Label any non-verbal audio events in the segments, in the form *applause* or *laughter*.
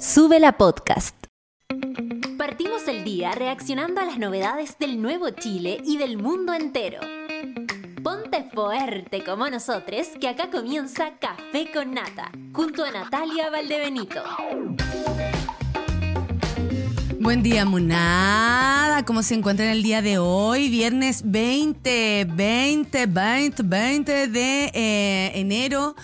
Sube la podcast. Partimos el día reaccionando a las novedades del nuevo Chile y del mundo entero. Ponte fuerte como nosotros, que acá comienza Café con Nata, junto a Natalia Valdebenito. Buen día, Munada. ¿Cómo se encuentra en el día de hoy? Viernes 20, 20, 20, 20 de eh, enero.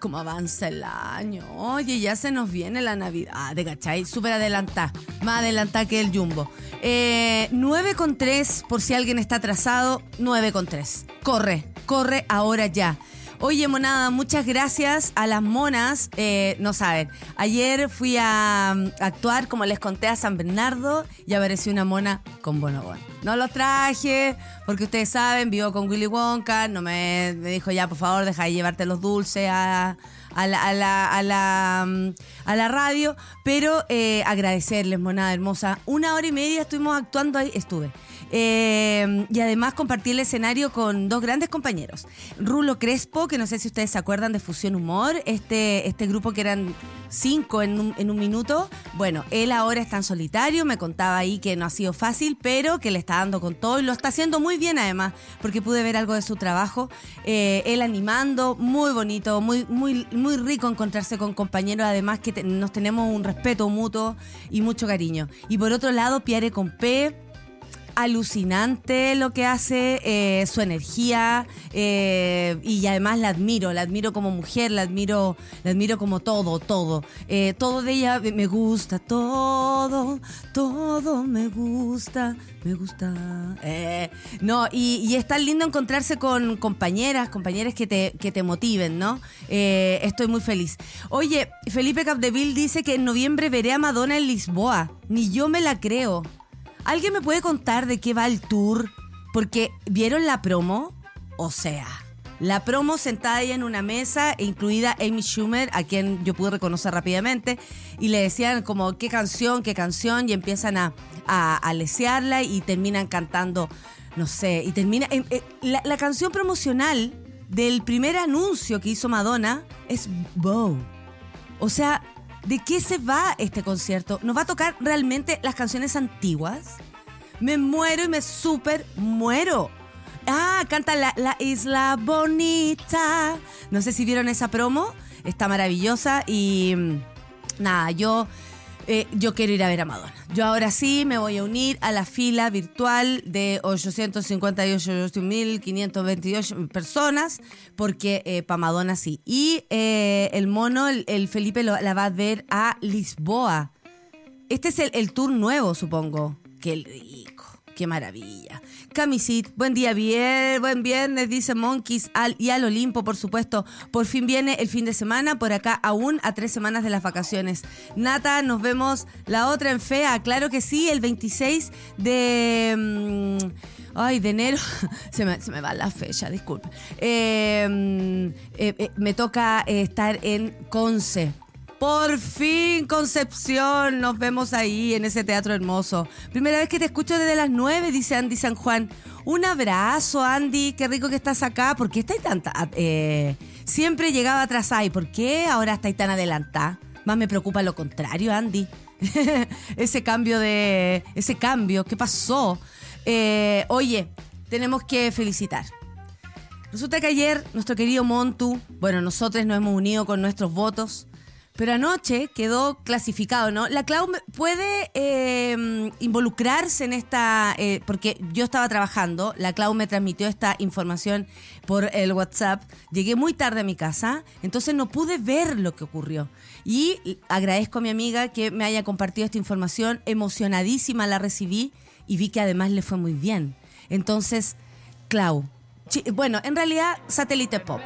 ¿Cómo avanza el año? Oye, ya se nos viene la Navidad, de cachai? Súper adelantada, más adelantada que el Jumbo. Eh, 9 con 3, por si alguien está atrasado, 9 con 3. Corre, corre ahora ya. Oye, monada, muchas gracias a las monas. Eh, no saben, ayer fui a, mm, actuar, como les conté, a San Bernardo y apareció una mona con bonobón. No lo traje porque ustedes saben, vivo con Willy Wonka. No me, dijo ya, por favor, deja de llevarte los dulces a, a a a mm, a la radio. Pero eh, agradecerles, monada hermosa. Una hora y media estuvimos actuando ahí, estuve. Eh, y además compartí el escenario con dos grandes compañeros. Rulo Crespo, que no sé si ustedes se acuerdan de Fusión Humor, este, este grupo que eran cinco en un, en un minuto. Bueno, él ahora está en solitario, me contaba ahí que no ha sido fácil, pero que le está dando con todo y lo está haciendo muy bien además, porque pude ver algo de su trabajo. Eh, él animando, muy bonito, muy, muy, muy rico encontrarse con compañeros, además que nos tenemos un respeto mutuo y mucho cariño. Y por otro lado, Pierre con P alucinante lo que hace, eh, su energía eh, y además la admiro, la admiro como mujer, la admiro, la admiro como todo, todo. Eh, todo de ella me gusta, todo, todo me gusta, me gusta. No, y, y es tan lindo encontrarse con compañeras, compañeras que te, que te motiven, ¿no? Estoy muy feliz. Oye, Felipe Capdeville dice que en noviembre veré a Madonna en Lisboa. Ni yo me la creo. ¿Alguien me puede contar de qué va el tour? Porque vieron la promo, o sea, la promo sentada ella en una mesa, incluida Amy Schumer, a quien yo pude reconocer rápidamente, y le decían como qué canción, qué canción, y empiezan a, a, a lesearla y terminan cantando, no sé, y termina... eh, eh, la, la canción promocional del primer anuncio que hizo Madonna es Bow. O sea, ¿de qué se va este concierto? ¿Nos va a tocar realmente las canciones antiguas? Me muero y me súper muero. Ah, canta la, la Isla Bonita. No sé si vieron esa promo. Está maravillosa y mm, nada, yo, eh, yo quiero ir a ver a Madonna. Yo ahora sí me voy a unir a la fila virtual de 858.528 personas porque eh, para Madonna sí. Y eh, el mono, el, el Felipe la va a ver a Lisboa. Este es el, el tour nuevo, supongo. Rico, qué maravilla. Camisit, buen día, bien, buen viernes, dice Monkeys, al, y al Olimpo, por supuesto. Por fin viene el fin de semana, por acá aún a tres semanas de las vacaciones. Nata, nos vemos la otra en FEA, claro que sí, el 26 de... mm, Ay, de enero, *laughs* se me, se me va la fecha, disculpe. Eh, mm, eh, eh, me toca estar en Conce. Por fin, Concepción, nos vemos ahí en ese teatro hermoso. Primera vez que te escucho desde las 9, dice Andy San Juan. Un abrazo, Andy, qué rico que estás acá. ¿Por qué estáis tan... ta- eh, siempre llegaba atrasada. ¿Y por qué ahora estáis tan adelantada? Más me preocupa lo contrario, Andy. *laughs* ese cambio de... Ese cambio, ¿qué pasó? Eh, oye, tenemos que felicitar. Resulta que ayer nuestro querido Montu, bueno, nosotros nos hemos unido con nuestros votos, pero anoche quedó clasificado, ¿no? La Clau puede eh, involucrarse en esta, eh, porque yo estaba trabajando, la Clau me transmitió esta información por el WhatsApp, llegué muy tarde a mi casa, entonces no pude ver lo que ocurrió. Y agradezco a mi amiga que me haya compartido esta información, emocionadísima la recibí y vi que además le fue muy bien. Entonces, Clau, bueno, en realidad, satélite pop.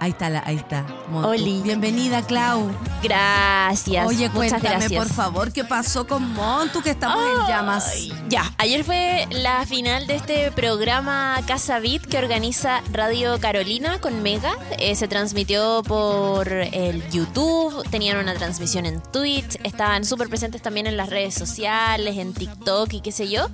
Ahí está, la, ahí está. Montu. Oli. Bienvenida, Clau. Gracias. Oye, muchas cuéntame, gracias. por favor, ¿qué pasó con Montu? Que estamos en llamas. Ya, ayer fue la final de este programa Casa Beat que organiza Radio Carolina con Mega. Eh, se transmitió por el YouTube, tenían una transmisión en Twitch, estaban súper presentes también en las redes sociales, en TikTok y qué sé yo.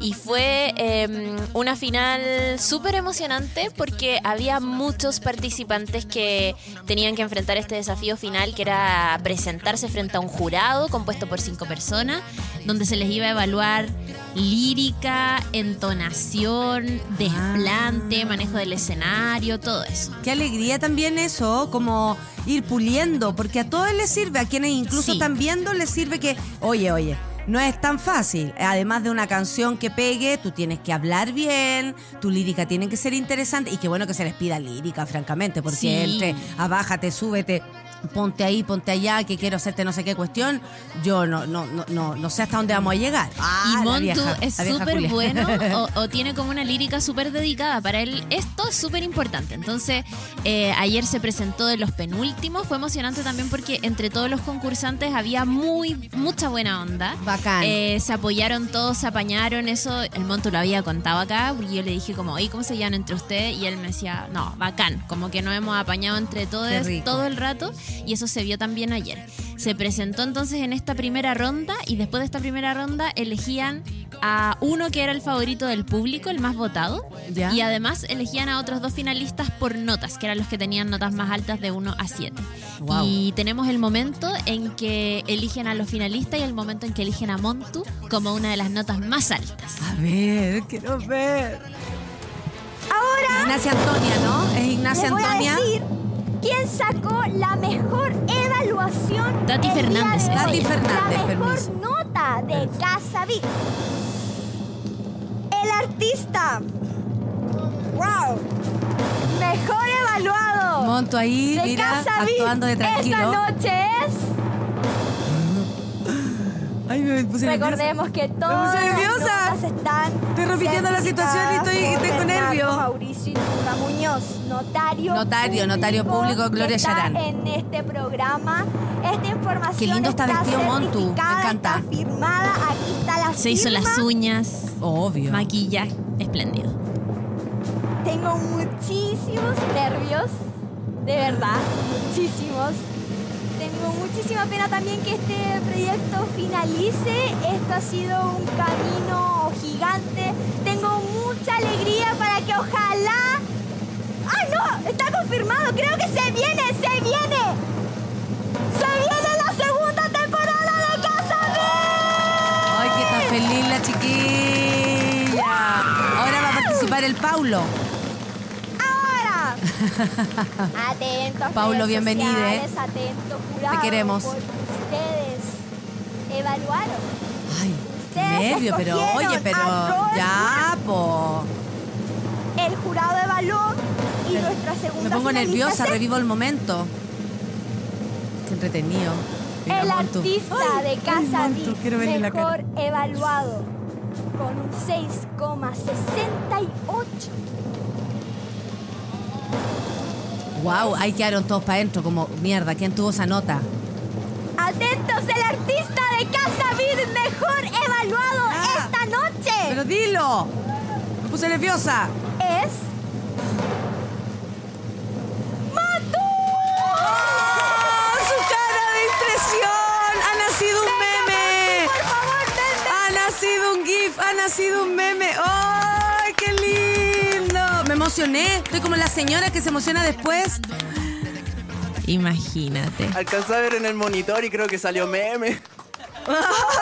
Y fue eh, una final súper emocionante porque había muchos participantes que tenían que enfrentar este desafío final que era presentarse frente a un jurado compuesto por cinco personas, donde se les iba a evaluar lírica, entonación, desplante, manejo del escenario, todo eso. Qué alegría también eso, como ir puliendo, porque a todos les sirve, a quienes incluso Sí. están viendo les sirve que, oye, oye, no es tan fácil. Además de una canción que pegue, tú tienes que hablar bien, tu lírica tiene que ser interesante y qué bueno que se les pida lírica, francamente, porque Sí. entre, abájate, súbete. Ponte ahí, ponte allá, que quiero hacerte no sé qué cuestión. Yo no, no, no, no, no sé hasta dónde vamos a llegar. Ah, y Montu vieja- es súper bueno *laughs* o, o tiene como una lírica súper dedicada. Para él esto es súper importante. Entonces, eh, ayer se presentó de los penúltimos. Fue emocionante también porque entre todos los concursantes había muy mucha buena onda. Bacán. Eh, se apoyaron todos, se apañaron. Eso el Montu lo había contado acá. Porque yo le dije como, ¿y cómo se llaman entre ustedes? Y él me decía, no, bacán. Como que nos hemos apañado entre todos todo el rato. Y eso se vio también ayer. Se presentó entonces en esta primera ronda y después de esta primera ronda elegían a uno que era el favorito del público, el más votado. Ya. Y además elegían a otros dos finalistas por notas, que eran los que tenían notas más altas de 1 a 7. Wow. Y tenemos el momento en que eligen a los finalistas y el momento en que eligen a Montu como una de las notas más altas. A ver, quiero ver. Ahora Ignacia Antonia, ¿no? Es les Ignacia voy a Antonia. decir quién sacó la mejor evaluación. Tati Fernández, de es hoy. Tati Fernández, La mejor permiso. nota de Casa Vic. El artista. ¡Wow! Mejor evaluado. Monto ahí, de mira, Casa Vic actuando de tranquilo. Esta noche es. Ay, me puse Recordemos que todas las nerviosa. están. Estoy repitiendo la situación y estoy- por tengo Fernando nervio. Mauricio Iturra Muñoz, notario. Notario, notario público, Gloria que está Yarán. En este programa, esta información. Qué lindo está vestido Montu, me encanta. Está firmada, aquí está la Se hizo las uñas, Obvio. maquillaje, espléndido. Tengo muchísimos nervios, de verdad, muchísimos. Tengo muchísima pena también que este proyecto finalice. Esto ha sido un camino gigante. Tengo mucha alegría para que ojalá... ¡Ay, no! Está confirmado. Creo que se viene, se viene. Se viene la segunda temporada de Casa Vic. Ay, que está feliz la chiquilla. Ahora va a participar el Paulo. *laughs* Atentos. Paulo, bienvenido, ¿eh? jurado. Te queremos. Ustedes evaluaron. Ay, Ustedes nervio, pero oye, pero ya, po. El jurado evaluó y nuestra segunda Me pongo nerviosa, revivo el momento. Qué entretenido. El artista Ay, de Casa cara. mejor evaluado con un 6,68. Wow, ahí quedaron todos para adentro, como mierda, ¿quién tuvo esa nota? Atentos, el artista de Casa Vic mejor evaluado Ah. esta noche Pero dilo. Me puse nerviosa. es ¡Oh, su cara de impresión! ¡Ha nacido un meme! Por favor, ¡Ha nacido un GIF! ¡Ha nacido un meme! Me emocioné. Estoy como la señora que se emociona después. Imagínate. Alcancé a ver en el monitor y creo que salió meme. Ah,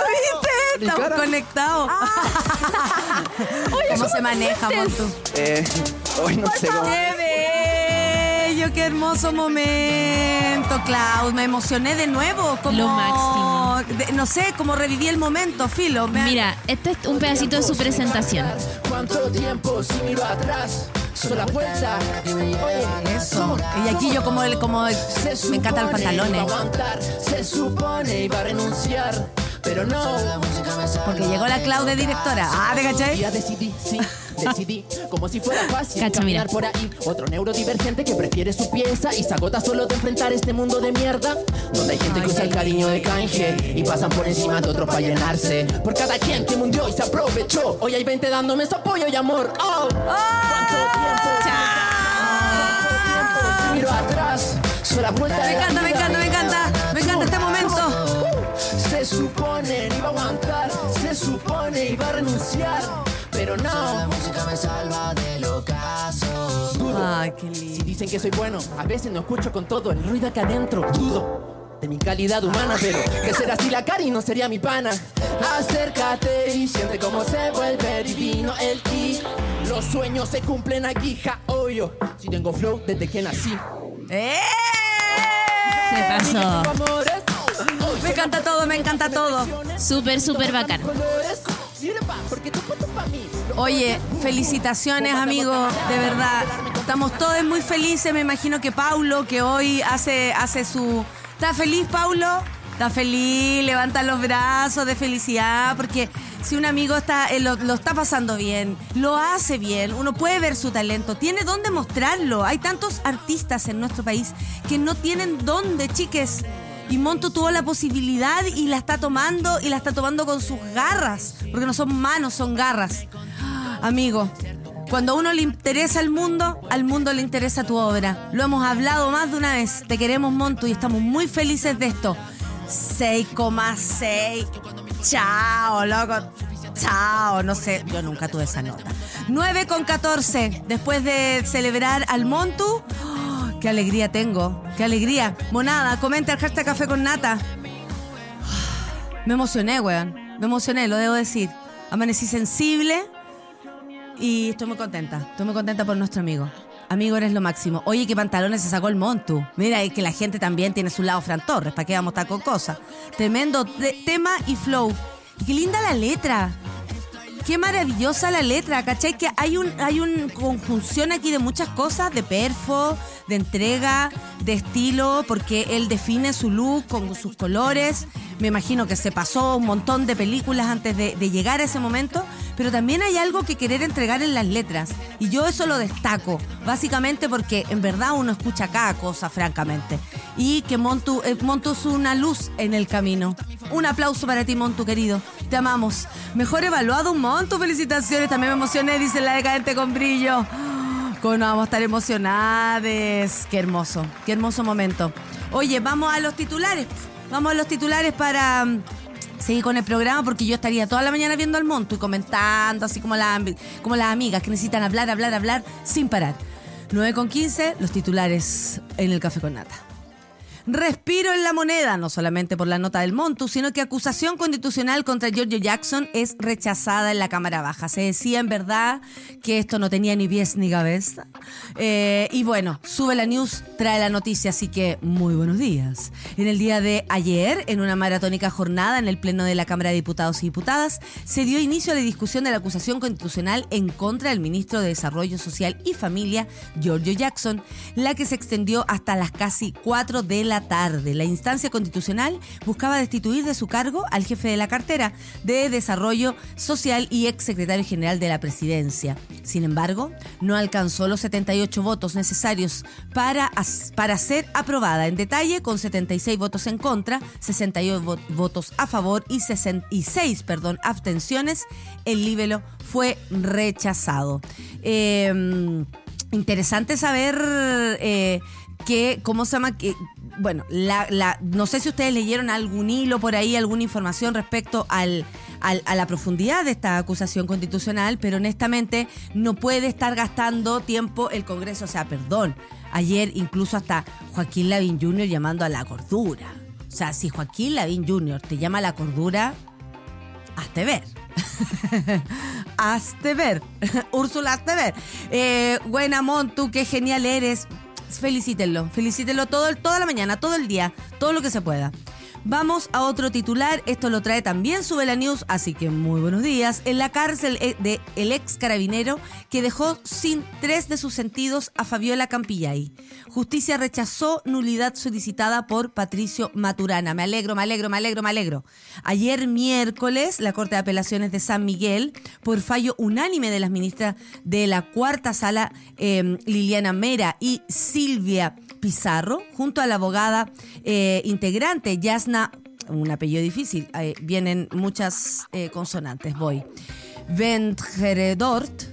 ¿Viste? Estamos conectados. *laughs* ¿Cómo se maneja, Montu? Eh, hoy no sé cómo. ¡Qué bello! ¡Qué hermoso momento, Clau! Me emocioné de nuevo. Como, Lo máximo. de- no sé, como reviví el momento, Filo. Me- Mira, este es un pedacito de su presentación. ¿Cuánto tiempo si miro atrás? Oye, Eso. Y aquí yo como el, como el- me encantan los pantalones. iba a aguantar, se supone iba a renunciar, pero no. Porque llegó la Clau de directora. Ah, ¿te cachai? ya decidí, sí, decidí, como si fuera fácil Cacha, mira. caminar por ahí. Otro neurodivergente que prefiere su pieza y se agota solo de enfrentar este mundo de mierda. Donde hay gente que usa el cariño de canje y pasan por encima de otros para llenarse. Por cada quien que mundió y se aprovechó. Hoy hay 20 dándome su apoyo y amor. Oh, vuelta Me encanta, me encanta, me encanta. Me encanta este momento. Se supone iba a aguantar, se supone iba a renunciar, pero no. La música me salva del ocaso. Dudo. Ay, qué Si dicen que soy bueno, a veces no escucho con todo el ruido acá adentro. Dudo. de mi calidad humana, pero que será así la cari no sería mi pana. Acércate y siente cómo se vuelve divino el ki. Los sueños se cumplen aquí, ja, obvio. Si tengo flow desde que nací. ¡Eh! Se pasó. Me encanta todo, me encanta todo. Súper, súper bacán. Oye, felicitaciones amigos, de verdad. Estamos todos muy felices, me imagino que Paulo, que hoy hace, hace su... ¿Está feliz Paulo? Está feliz, levanta los brazos de felicidad, porque si un amigo está, eh, lo, lo está pasando bien, lo hace bien, uno puede ver su talento, tiene dónde mostrarlo. Hay tantos artistas en nuestro país que no tienen dónde, chiques. Y Monto tuvo la posibilidad y la está tomando y la está tomando con sus garras, porque no son manos, son garras. Amigo, cuando a uno le interesa el mundo, al mundo le interesa tu obra. Lo hemos hablado más de una vez. Te queremos, Monto, y estamos muy felices de esto. 6,6. Chao, loco. Chao, no sé, yo nunca tuve esa nota. 9 con 14. Después de celebrar al Montu. Qué alegría tengo, qué alegría. Monada, comenta el hashtag café con nata. Me emocioné, weón. Me emocioné, lo debo decir. Amanecí sensible y estoy muy contenta. Estoy muy contenta por nuestro amigo. Amigo, eres lo máximo. Oye, qué pantalones se sacó el Montu. Mira, es que la gente también tiene su lado Fran Torres. ¿Para qué vamos a estar con cosas? Tremendo te- tema y flow. Y qué linda la letra. Qué maravillosa la letra, ¿cachai? Que hay un hay una conjunción aquí de muchas cosas, de perfo, de entrega, de estilo, porque él define su look con sus colores. Me imagino que se pasó un montón de películas antes de, llegar a ese momento, pero también hay algo que querer entregar en las letras. Y yo eso lo destaco, básicamente porque en verdad uno escucha cada cosa, francamente. Y que Montu, eh, Montu es una luz en el camino. Un aplauso para ti, Montu, querido. Te amamos. Mejor evaluado Montu. Felicitaciones. También me emocioné, dice la decadente con brillo. Cómo no vamos a estar emocionadas. Qué hermoso, qué hermoso momento. Oye, vamos a los titulares. Vamos a los titulares para mm, seguir con el programa porque yo estaría toda la mañana viendo al Montu y comentando, así como, la, como las amigas que necesitan hablar, hablar, hablar sin parar. 9 con 15, los titulares en el café con nata. Respiro en la moneda, no solamente por la nota del Montu, sino que acusación constitucional contra Giorgio Jackson es rechazada en la Cámara Baja. Se decía en verdad que esto no tenía ni pies ni cabeza. Eh, y bueno, sube la news, trae la noticia, así que muy buenos días. En el día de ayer, en una maratónica jornada en el Pleno de la Cámara de Diputados y Diputadas, se dio inicio a la discusión de la acusación constitucional en contra del ministro de Desarrollo Social y Familia, Giorgio Jackson, la que se extendió hasta las casi 4 de la tarde. La instancia constitucional buscaba destituir de su cargo al jefe de la cartera de Desarrollo Social y ex secretario general de la presidencia. Sin embargo, no alcanzó los 78 votos necesarios para, para ser aprobada en detalle con 76 votos en contra, 68 vo- votos a favor y 66 perdón, abstenciones. El libelo fue rechazado. Eh, interesante saber eh, que, ¿cómo se llama? Que, bueno, la, no sé si ustedes leyeron algún hilo por ahí, alguna información respecto al, a la profundidad de esta acusación constitucional, pero honestamente no puede estar gastando tiempo el Congreso. O sea, perdón, ayer incluso hasta Joaquín Lavín Jr. llamando a la cordura. O sea, si Joaquín Lavín Jr. te llama a la cordura, hazte ver. *laughs* hazte ver. *laughs* Úrsula, hazte ver. Eh, buena Montu, qué genial eres. Felicítenlo, felicítenlo todo, toda la mañana, todo el día, todo lo que se pueda. Vamos a otro titular, esto lo trae también Sube la News, así que muy buenos días. En la cárcel eh, de el ex carabinero que dejó sin tres de sus sentidos a Fabiola Campillay. Justicia rechazó nulidad solicitada por Patricio Maturana. Me alegro, me alegro, me alegro, me alegro. Ayer miércoles, la Corte de Apelaciones de San Miguel, por fallo unánime de las ministras de la cuarta sala, eh, Liliana Mera y Silvia Pizarro, junto a la abogada eh, integrante Yasna, un apellido difícil, eh, vienen muchas eh, consonantes, voy. Ventgeredort,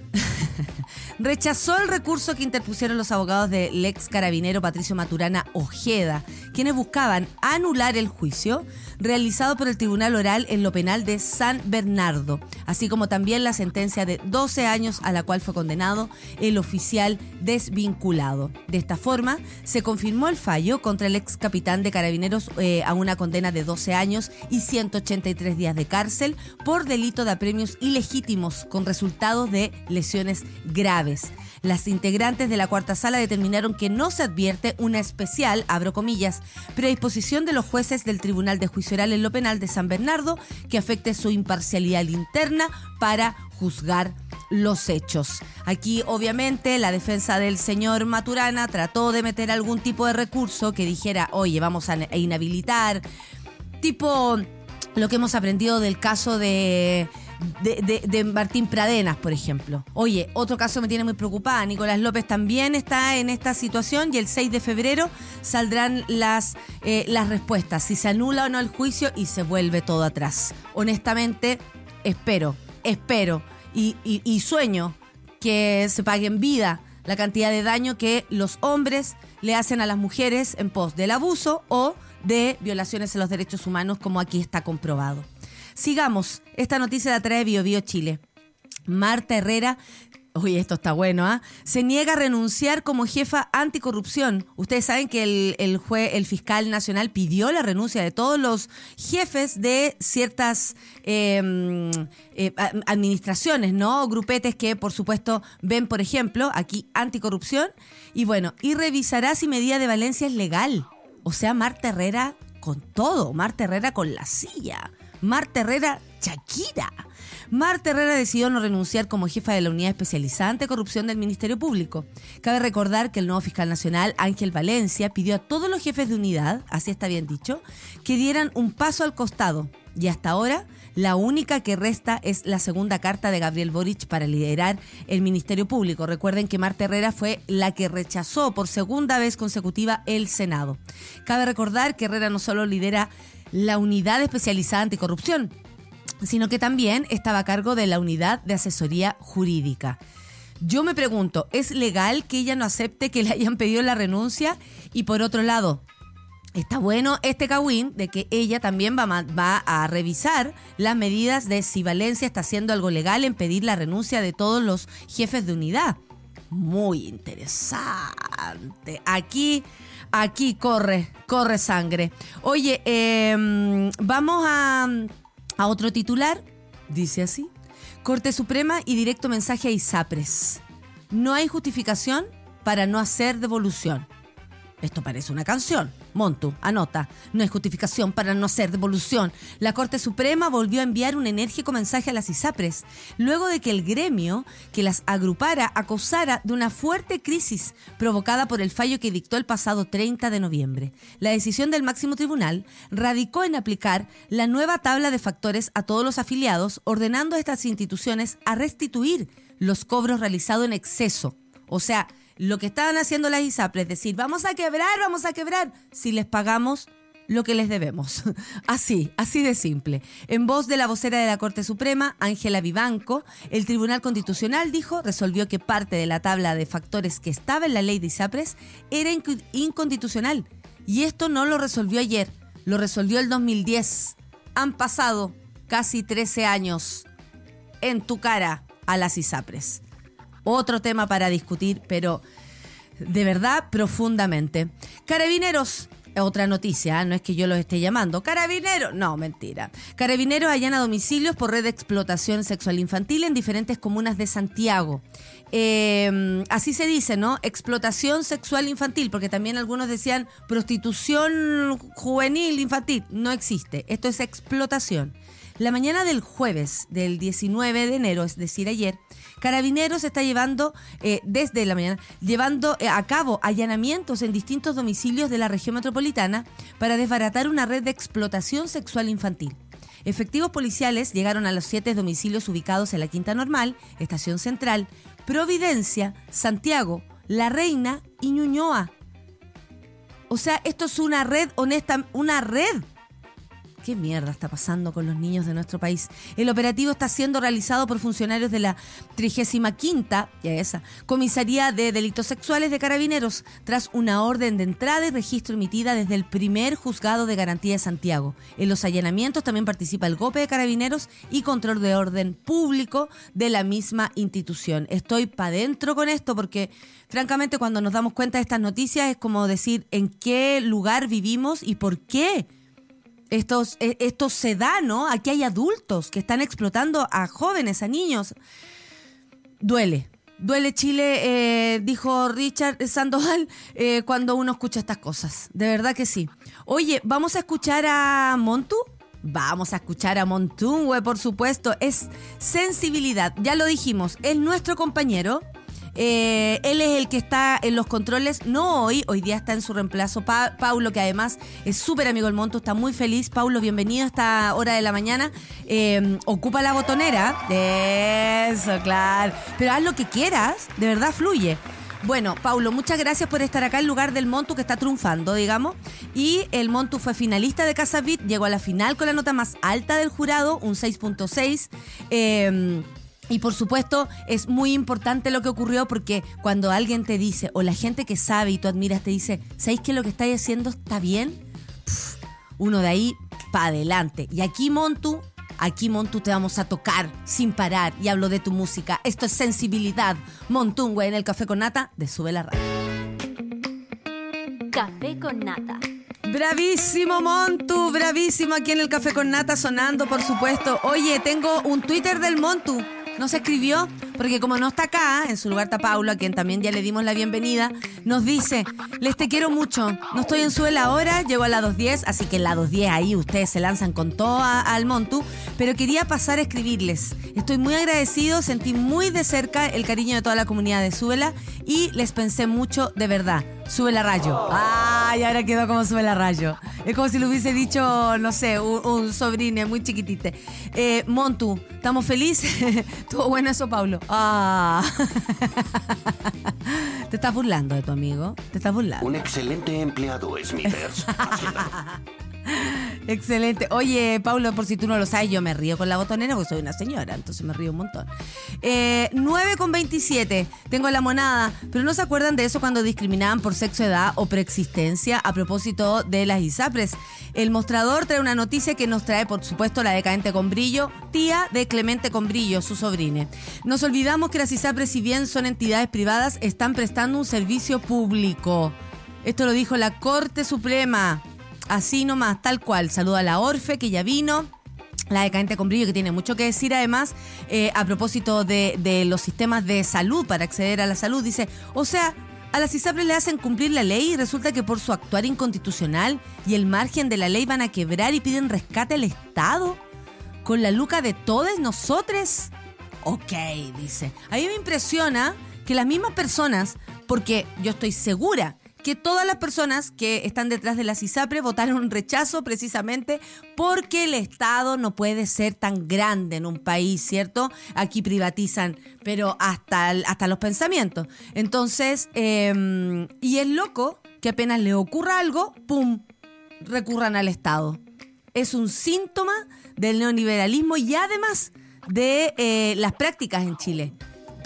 rechazó el recurso que interpusieron los abogados del ex carabinero Patricio Maturana Ojeda, quienes buscaban anular el juicio realizado por el Tribunal Oral en lo penal de San Bernardo, así como también la sentencia de 12 años a la cual fue condenado el oficial desvinculado. De esta forma, se confirmó el fallo contra el ex capitán de carabineros eh, a una condena de 12 años y 183 días de cárcel por delito de apremios ilegítimos con resultados de lesiones graves. Las integrantes de la cuarta sala determinaron que no se advierte una especial, abro comillas, predisposición de los jueces del Tribunal de Juicio Oral en lo Penal de San Bernardo que afecte su imparcialidad interna para juzgar los hechos. Aquí, obviamente, la defensa del señor Maturana trató de meter algún tipo de recurso que dijera, oye, vamos a inhabilitar, tipo lo que hemos aprendido del caso de de, Martín Pradenas, por ejemplo. Oye, otro caso me tiene muy preocupada. Nicolás López también está en esta situación y el 6 de febrero saldrán las, eh, las respuestas, si se anula o no el juicio y se vuelve todo atrás. Honestamente, espero, espero y, y sueño que se pague en vida la cantidad de daño que los hombres le hacen a las mujeres en pos del abuso o de violaciones a los derechos humanos, como aquí está comprobado. Sigamos. Esta noticia la trae Bio, Bio Chile. Marta Herrera Oye, esto está bueno, ¿ah? Se niega a renunciar como jefa anticorrupción. Ustedes saben que el, el, el fiscal nacional pidió la renuncia de todos los jefes de ciertas em, eh, administraciones, ¿no? Grupetes que, por supuesto, ven, por ejemplo, aquí anticorrupción. Y bueno, y revisará si medida de Valencia es legal. O sea, Marta Herrera con todo, Marta Herrera con la silla. Marta Herrera Shakira. Marta Herrera decidió no renunciar como jefa de la unidad especializada ante corrupción del Ministerio Público. Cabe recordar que el nuevo fiscal nacional, Ángel Valencia, pidió a todos los jefes de unidad, así está bien dicho, que dieran un paso al costado. Y hasta ahora, la única que resta es la segunda carta de Gabriel Boric para liderar el Ministerio Público. Recuerden que Marta Herrera fue la que rechazó por segunda vez consecutiva el Senado. Cabe recordar que Herrera no solo lidera la unidad especializada anticorrupción, sino que también estaba a cargo de la unidad de asesoría jurídica. Yo me pregunto, ¿es legal que ella no acepte que le hayan pedido la renuncia? Y por otro lado, está bueno este cagüín de que ella también va, a revisar las medidas de si Valencia está haciendo algo legal en pedir la renuncia de todos los jefes de unidad. Muy interesante. Aquí Aquí corre, corre sangre. Oye, em, vamos a, a otro titular. Dice así. Corte Suprema y directo mensaje a Isapres. No hay justificación para no hacer devolución. Esto parece una canción. Montu, anota, no hay justificación para no hacer devolución. La Corte Suprema volvió a enviar un enérgico mensaje a las ISAPRES, luego de que el gremio que las agrupara acusara de una fuerte crisis provocada por el fallo que dictó el pasado 30 de noviembre. La decisión del máximo tribunal radicó en aplicar la nueva tabla de factores a todos los afiliados, ordenando a estas instituciones a restituir los cobros realizados en exceso. O sea, lo que estaban haciendo las ISAPRES, es decir, vamos a quebrar, vamos a quebrar, si les pagamos lo que les debemos. *laughs* Así, así de simple. En voz de la vocera de la Corte Suprema, Ángela Vivanco, el Tribunal Constitucional dijo, resolvió que parte de la tabla de factores que estaba en la ley de ISAPRES era inconstitucional. Y esto no lo resolvió ayer, lo resolvió el 2010. Han pasado casi 13 años en tu cara a las ISAPRES otro tema para discutir, pero de verdad profundamente. Carabineros, otra noticia, ¿eh? no es que yo los esté llamando. Carabineros, no, mentira. Carabineros allana domicilios por red de explotación sexual infantil en diferentes comunas de Santiago. Eh, así se dice, ¿no? Explotación sexual infantil, porque también algunos decían prostitución juvenil infantil. No existe, esto es explotación. La mañana del jueves del 19 de enero, es decir, ayer, Carabineros está llevando, eh, desde la mañana, llevando eh, a cabo allanamientos en distintos domicilios de la región metropolitana para desbaratar una red de explotación sexual infantil. Efectivos policiales llegaron a los siete domicilios ubicados en la Quinta Normal, Estación Central, Providencia, Santiago, La Reina y Ñuñoa. O sea, esto es una red honesta, una red ¿Qué mierda está pasando con los niños de nuestro país? El operativo está siendo realizado por funcionarios de la 35 ya esa, Comisaría de Delitos Sexuales de Carabineros, tras una orden de entrada y registro emitida desde el primer juzgado de garantía de Santiago. En los allanamientos también participa el GOPE de Carabineros y control de orden público de la misma institución. Estoy para adentro con esto porque, francamente, cuando nos damos cuenta de estas noticias es como decir en qué lugar vivimos y por qué estos, e, esto se da, ¿no? Aquí hay adultos que están explotando a jóvenes, a niños. Duele. Duele Chile, eh, dijo Richard Sandoval, eh, cuando uno escucha estas cosas. De verdad que sí. Oye, ¿vamos a escuchar a Montu? Vamos a escuchar a Montungüe, por supuesto. Es sensibilidad, ya lo dijimos, es nuestro compañero. Eh, él es el que está en los controles, no hoy, hoy día está en su reemplazo Paulo, que además es súper amigo del Monto, está muy feliz. Paulo, bienvenido a esta hora de la mañana. Eh, ocupa la botonera. Eso, claro. Pero haz lo que quieras, de verdad fluye. Bueno, Paulo, muchas gracias por estar acá en lugar del Montu que está triunfando, digamos. Y el Montu fue finalista de Casavit, llegó a la final con la nota más alta del jurado, un 6.6. Eh, y por supuesto es muy importante lo que ocurrió porque cuando alguien te dice, o la gente que sabe y tú admiras te dice, ¿sabéis que lo que estáis haciendo está bien? uno de ahí para adelante. Y aquí Montu, aquí Montu te vamos a tocar sin parar y hablo de tu música. Esto es sensibilidad. güey, en el Café con Nata de Sube la Radio. Café con Nata. Bravísimo Montu, bravísimo aquí en el Café con Nata sonando, por supuesto. Oye, tengo un Twitter del Montu nos escribió, porque como no está acá, en su lugar está Paula, a quien también ya le dimos la bienvenida, nos dice, les te quiero mucho, no estoy en suela ahora, llego a la 2.10, así que en la 2.10 ahí ustedes se lanzan con todo al Montu, pero quería pasar a escribirles. Estoy muy agradecido, sentí muy de cerca el cariño de toda la comunidad de Suela y les pensé mucho de verdad. Sube la rayo. Ay, ahora quedó como sube la rayo. Es como si lo hubiese dicho, no sé, un, sobrino muy chiquitite. Eh, Montu, ¿estamos felices? *laughs* Estuvo bueno eso, Pablo. Ah. *laughs* Te estás burlando de tu amigo. Te estás burlando. Un excelente empleado, Smithers. *laughs* *laughs* Excelente. Oye, Paulo, por si tú no lo sabes, yo me río con la botonera porque soy una señora, entonces me río un montón. Eh, 9 con 27. Tengo la monada. Pero no se acuerdan de eso cuando discriminaban por sexo, edad o preexistencia a propósito de las ISAPRES. El mostrador trae una noticia que nos trae, por supuesto, la decadente con brillo, tía de Clemente con brillo, su sobrine. Nos olvidamos que las ISAPRES, si bien son entidades privadas, están prestando un servicio público. Esto lo dijo la Corte Suprema. Así nomás, tal cual. Saluda a la Orfe, que ya vino. La decadente con brillo, que tiene mucho que decir además, eh, a propósito de, los sistemas de salud para acceder a la salud. Dice, o sea, a las ISAPRES le hacen cumplir la ley y resulta que por su actuar inconstitucional y el margen de la ley van a quebrar y piden rescate al Estado. Con la luca de todos nosotros. Ok, dice. A mí me impresiona que las mismas personas, porque yo estoy segura que todas las personas que están detrás de la CISAPRE votaron rechazo precisamente porque el Estado no puede ser tan grande en un país, ¿cierto? Aquí privatizan, pero hasta, hasta los pensamientos. Entonces, em, y es loco que apenas le ocurra algo, ¡pum!, recurran al Estado. Es un síntoma del neoliberalismo y además de eh, las prácticas en Chile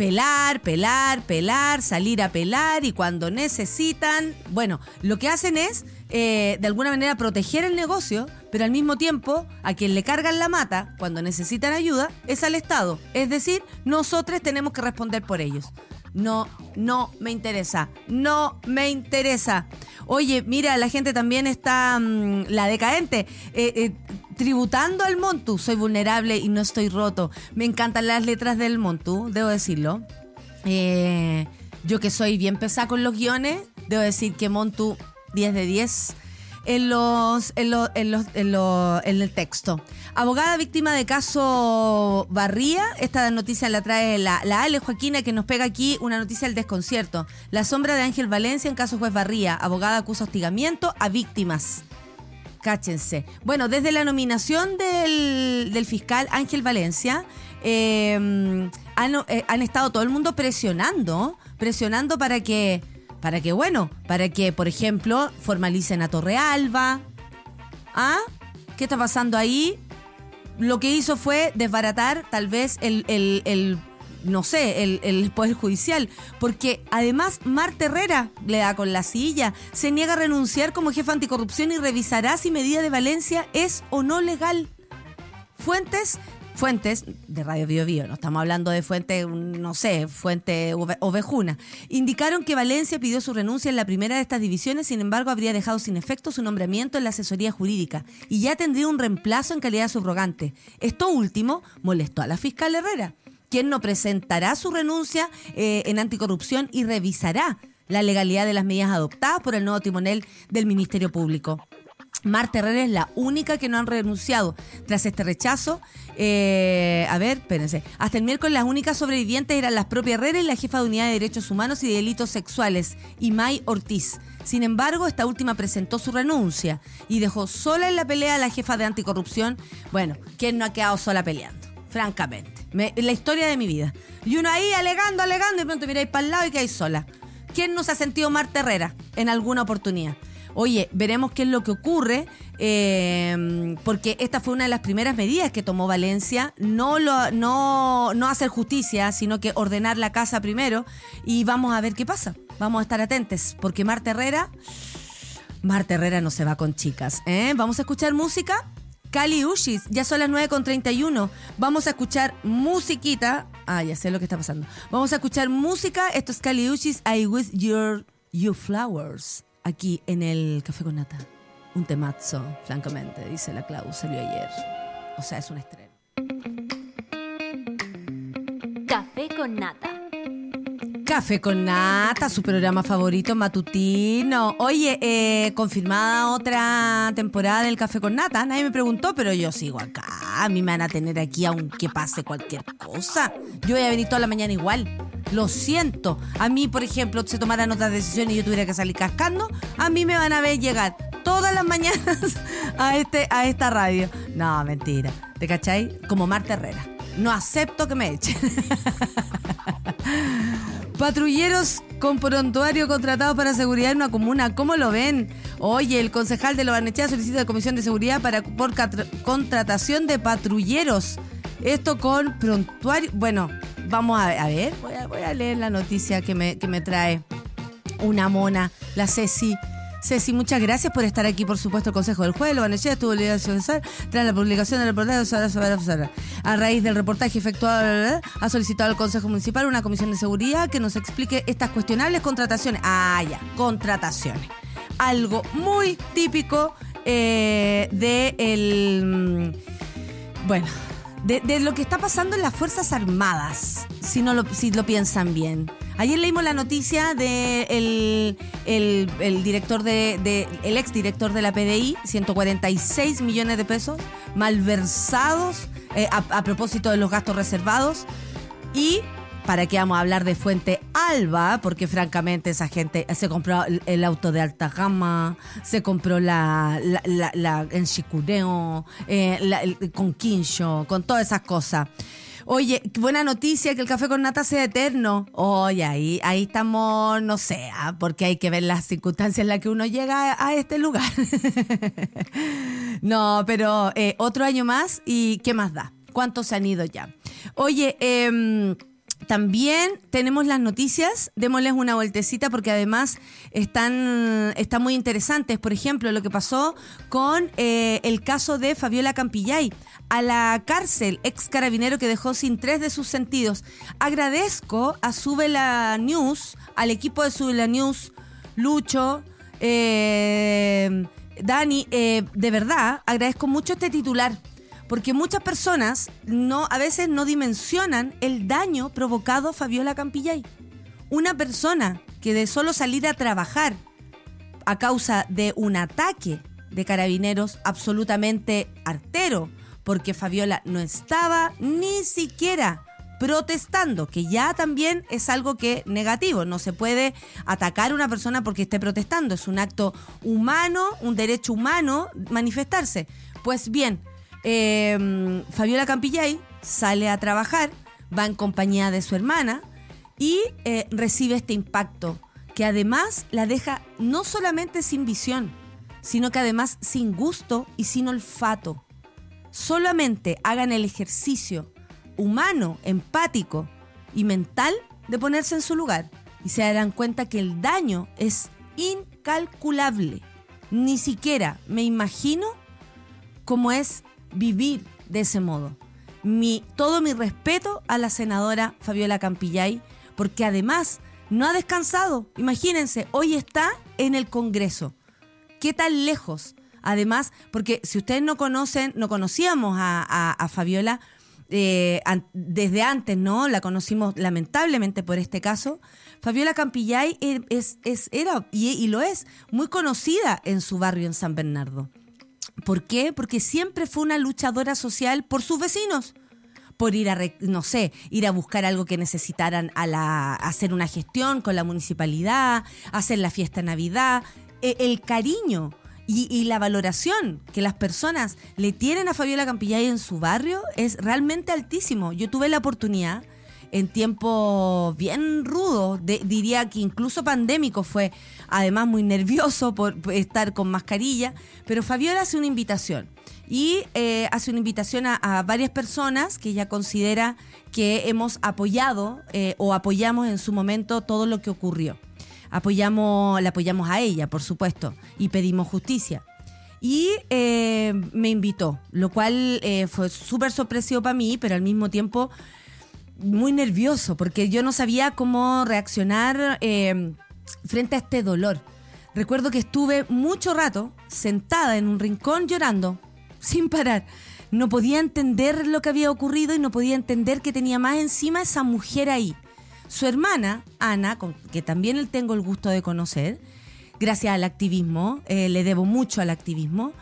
pelar, pelar, pelar, salir a pelar y cuando necesitan, bueno, lo que hacen es eh, de alguna manera proteger el negocio, pero al mismo tiempo a quien le cargan la mata cuando necesitan ayuda es al Estado. Es decir, nosotros tenemos que responder por ellos. No, no me interesa. No me interesa. Oye, mira, la gente también está, mm, la decadente, eh, eh, tributando al Montu. Soy vulnerable y no estoy roto. Me encantan las letras del Montu, debo decirlo. Eh, yo que soy bien pesada con los guiones, debo decir que Montu 10 de 10 en los, en, los, en, los, en, el texto. Abogada víctima de caso Barría, esta noticia la trae la, la Ale Joaquina que nos pega aquí una noticia del desconcierto. La sombra de Ángel Valencia en caso juez Barría. Abogada acusa hostigamiento a víctimas. Cáchense. Bueno, desde la nominación del, del fiscal Ángel Valencia, em, han, eh, han estado todo el mundo presionando, presionando para que para que, bueno, para que, por ejemplo, formalicen a Torrealba, ¿ah? ¿Qué está pasando ahí? Lo que hizo fue desbaratar tal vez el, el- el- no sé, el, el Poder Judicial, porque además Marta Herrera le da con la silla, se niega a renunciar como jefa anticorrupción y revisará si medida de Valencia es o no legal. Fuentes, fuentes de Radio Bio Bio, no estamos hablando de fuente, no sé, fuente ove- ovejuna, indicaron que Valencia pidió su renuncia en la primera de estas divisiones, sin embargo habría dejado sin efecto su nombramiento en la asesoría jurídica y ya tendría un reemplazo en calidad de subrogante. Esto último molestó a la fiscal Herrera, quien no presentará su renuncia eh, en anticorrupción y revisará la legalidad de las medidas adoptadas por el nuevo timonel del Ministerio Público. Marta Herrera es la única que no han renunciado. Tras este rechazo, eh, a ver, espérense. Hasta el miércoles las únicas sobrevivientes eran las propias Herrera y la jefa de Unidad de Derechos Humanos y de Delitos Sexuales, Imai Ortiz. Sin embargo, esta última presentó su renuncia y dejó sola en la pelea a la jefa de anticorrupción. Bueno, ¿quién no ha quedado sola peleando? Francamente. Me- la historia de mi vida. Y uno ahí alegando, alegando, y pronto miráis para el lado y quedáis sola. ¿Quién no se ha sentido Marta Herrera en alguna oportunidad? Oye, veremos qué es lo que ocurre, eh, porque esta fue una de las primeras medidas que tomó Valencia, no, no, no hacer justicia, sino que ordenar la casa primero, y vamos a ver qué pasa, vamos a estar atentos, porque Marta Herrera, Marta Herrera no se va con chicas, ¿eh? Vamos a escuchar música, Cali Ushis, ya son las 9.31, vamos a escuchar musiquita, ah, ya sé lo que está pasando, vamos a escuchar música, esto es Cali Ushis, I Wish Your You Flowers aquí en el Café con Nata. Un temazo, francamente, dice la Clau, salió ayer. O sea, es un estreno. Café con nata. Café con Nata, su programa favorito matutino. Oye, eh, confirmada otra temporada del Café con Nata. Nadie me preguntó, pero yo sigo acá. A mí me van a tener aquí aunque pase cualquier cosa. Yo voy a venir toda la mañana igual. Lo siento. A mí, por ejemplo, se tomaran otras decisiones y yo tuviera que salir cascando, a mí me van a ver llegar todas las mañanas *laughs* a, este, a esta radio. No, mentira. ¿Te cachai? Como Marta Herrera. No acepto que me echen. *laughs* Patrulleros con prontuario contratados para seguridad en una comuna. ¿Cómo lo ven? Oye, el concejal de Lobarnechea solicita la Comisión de Seguridad para por contratación de patrulleros. Esto con prontuario. Bueno, vamos a, ver. Voy a, leer la noticia que me, que me trae una mona, la Ceci. Ceci, muchas gracias por estar aquí, por supuesto, el Consejo del Juez, lo Banechea estuvo obligado a socializar tras la publicación del reportaje. A raíz del reportaje efectuado, ha solicitado al Consejo Municipal una comisión de seguridad que nos explique estas cuestionables contrataciones. Ah, ya, contrataciones. Algo muy típico eh, de el. Bueno, de, lo que está pasando en las Fuerzas Armadas, si, no lo, si lo piensan bien. Ayer leímos la noticia de el, el, el director de, de- el ex director de la PDI, 146 millones de pesos, malversados eh, a, a propósito de los gastos reservados. Y para qué vamos a hablar de Fuente Alba, porque francamente esa gente se compró el, auto de alta gama, se compró la, en Chicureo, eh, con Quincho, con todas esas cosas. Oye, buena noticia que el café con nata sea eterno. Oye, ahí, estamos, no sé, ah, porque hay que ver las circunstancias en las que uno llega a, este lugar. *laughs* no, pero eh, otro año más y ¿qué más da? ¿Cuántos se han ido ya? Oye, em, también tenemos las noticias, démosles una vueltecita porque además están, están muy interesantes. Por ejemplo, lo que pasó con eh, el caso de Fabiola Campillay a la cárcel, ex carabinero que dejó sin tres de sus sentidos. Agradezco a Sube la News, al equipo de Sube la News, Lucho, eh, Dani, eh, de verdad, agradezco mucho este titular porque muchas personas no, a veces no dimensionan el daño provocado a Fabiola Campillay. Una persona que de solo salir a trabajar a causa de un ataque de carabineros absolutamente artero, porque Fabiola no estaba ni siquiera protestando, que ya también es algo que negativo, no se puede atacar a una persona porque esté protestando, es un acto humano, un derecho humano manifestarse. Pues bien, eh, Fabiola Campillay sale a trabajar, va en compañía de su hermana y eh, recibe este impacto que además la deja no solamente sin visión, sino que además sin gusto y sin olfato. Solamente hagan el ejercicio humano, empático y mental de ponerse en su lugar y se darán cuenta que el daño es incalculable. Ni siquiera me imagino cómo es vivir de ese modo. Mi, todo mi respeto a la senadora Fabiola Campillay, porque además no ha descansado. Imagínense, hoy está en el Congreso. ¿Qué tan lejos? Además, porque si ustedes no conocen, no conocíamos a, Fabiola eh, desde antes, ¿no? La conocimos lamentablemente por este caso. Fabiola Campillay es, es, era y lo es muy conocida en su barrio en San Bernardo. ¿Por qué? Porque siempre fue una luchadora social por sus vecinos por ir a, no sé, ir a buscar algo que necesitaran a la, hacer una gestión con la municipalidad, hacer la fiesta de Navidad. E, el cariño y, la valoración que las personas le tienen a Fabiola Campillay en su barrio es realmente altísimo. Yo tuve la oportunidad en tiempos bien rudos, diría que incluso pandémico fue, además muy nervioso por estar con mascarilla, pero Fabiola hace una invitación y eh, hace una invitación a, varias personas que ella considera que hemos apoyado eh, o apoyamos en su momento todo lo que ocurrió. Apoyamos, la apoyamos a ella, por supuesto, y pedimos justicia. Y eh, me invitó, lo cual fue súper sorpresivo para mí, pero al mismo tiempo muy nervioso, porque yo no sabía cómo reaccionar frente a este dolor. Recuerdo que estuve mucho rato sentada en un rincón llorando, *laughs* sin parar. No podía entender lo que había ocurrido y no podía entender que tenía más encima esa mujer ahí. Su hermana, Ana, que también tengo el gusto de conocer, gracias al activismo, eh, le debo mucho al activismo,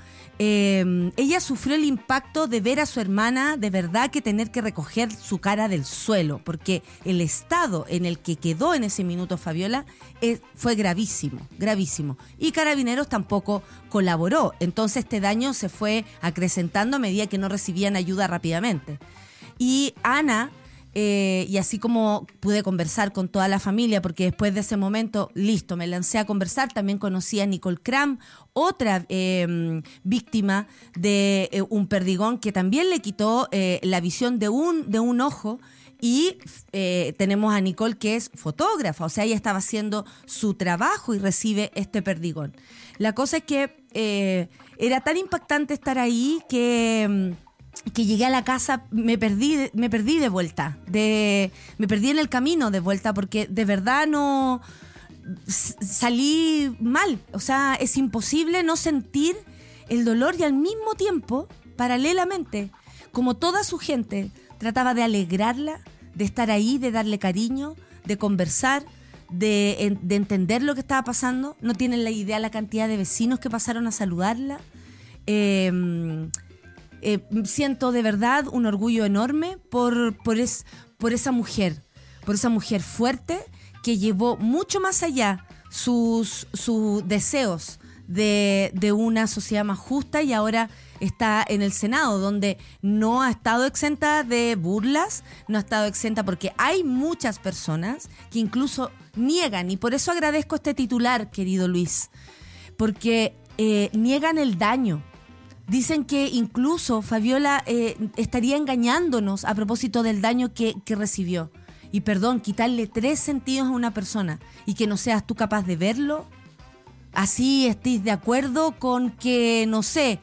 eh, ella sufrió el impacto de ver a su hermana de verdad que tener que recoger su cara del suelo, porque el estado en el que quedó en ese minuto Fabiola eh, fue gravísimo, gravísimo. Y Carabineros tampoco colaboró, entonces este daño se fue acrecentando a medida que no recibían ayuda rápidamente. Y Ana eh, y así como pude conversar con toda la familia, porque después de ese momento, listo, me lancé a conversar, también conocí a Nicole Cram, otra em, víctima de eh, un perdigón que también le quitó eh, la visión de un, de un ojo. Y tenemos a Nicole que es fotógrafa, o sea, ella estaba haciendo su trabajo y recibe este perdigón. La cosa es que era tan impactante estar ahí que em, que llegué a la casa, me perdí, me perdí de vuelta, de, me perdí en el camino de vuelta porque de verdad no salí mal, o sea, es imposible no sentir el dolor y al mismo tiempo, paralelamente, como toda su gente, trataba de alegrarla, de estar ahí, de darle cariño, de conversar, de, entender lo que estaba pasando. No tienen la idea la cantidad de vecinos que pasaron a saludarla. Eh, eh, siento de verdad un orgullo enorme por, por, por esa mujer, por esa mujer fuerte que llevó mucho más allá sus, sus deseos de, de, una sociedad más justa y ahora está en el Senado, donde no ha estado exenta de burlas, no ha estado exenta porque hay muchas personas que incluso niegan, y por eso agradezco este titular, querido Luis, porque eh, niegan el daño, Dicen que incluso Fabiola eh, estaría engañándonos a propósito del daño que, recibió. Y perdón, quitarle tres sentidos a una persona y que no seas tú capaz de verlo, así estés de acuerdo con que, no sé, eh,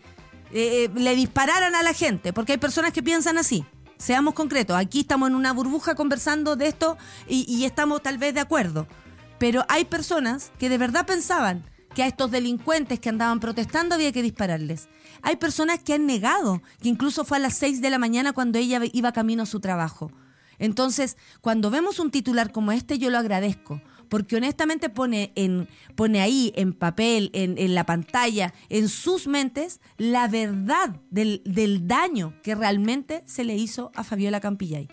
eh, le dispararan a la gente, porque hay personas que piensan así. Seamos concretos, aquí estamos en una burbuja conversando de esto y estamos tal vez de acuerdo. Pero hay personas que de verdad pensaban que a estos delincuentes que andaban protestando había que dispararles. Hay personas que han negado, que incluso fue a las 6 de la mañana cuando ella iba camino a su trabajo. Entonces, cuando vemos un titular como este, yo lo agradezco, porque honestamente pone, en, pone ahí en papel, en, la pantalla, en sus mentes, la verdad del, daño que realmente se le hizo a Fabiola Campillay.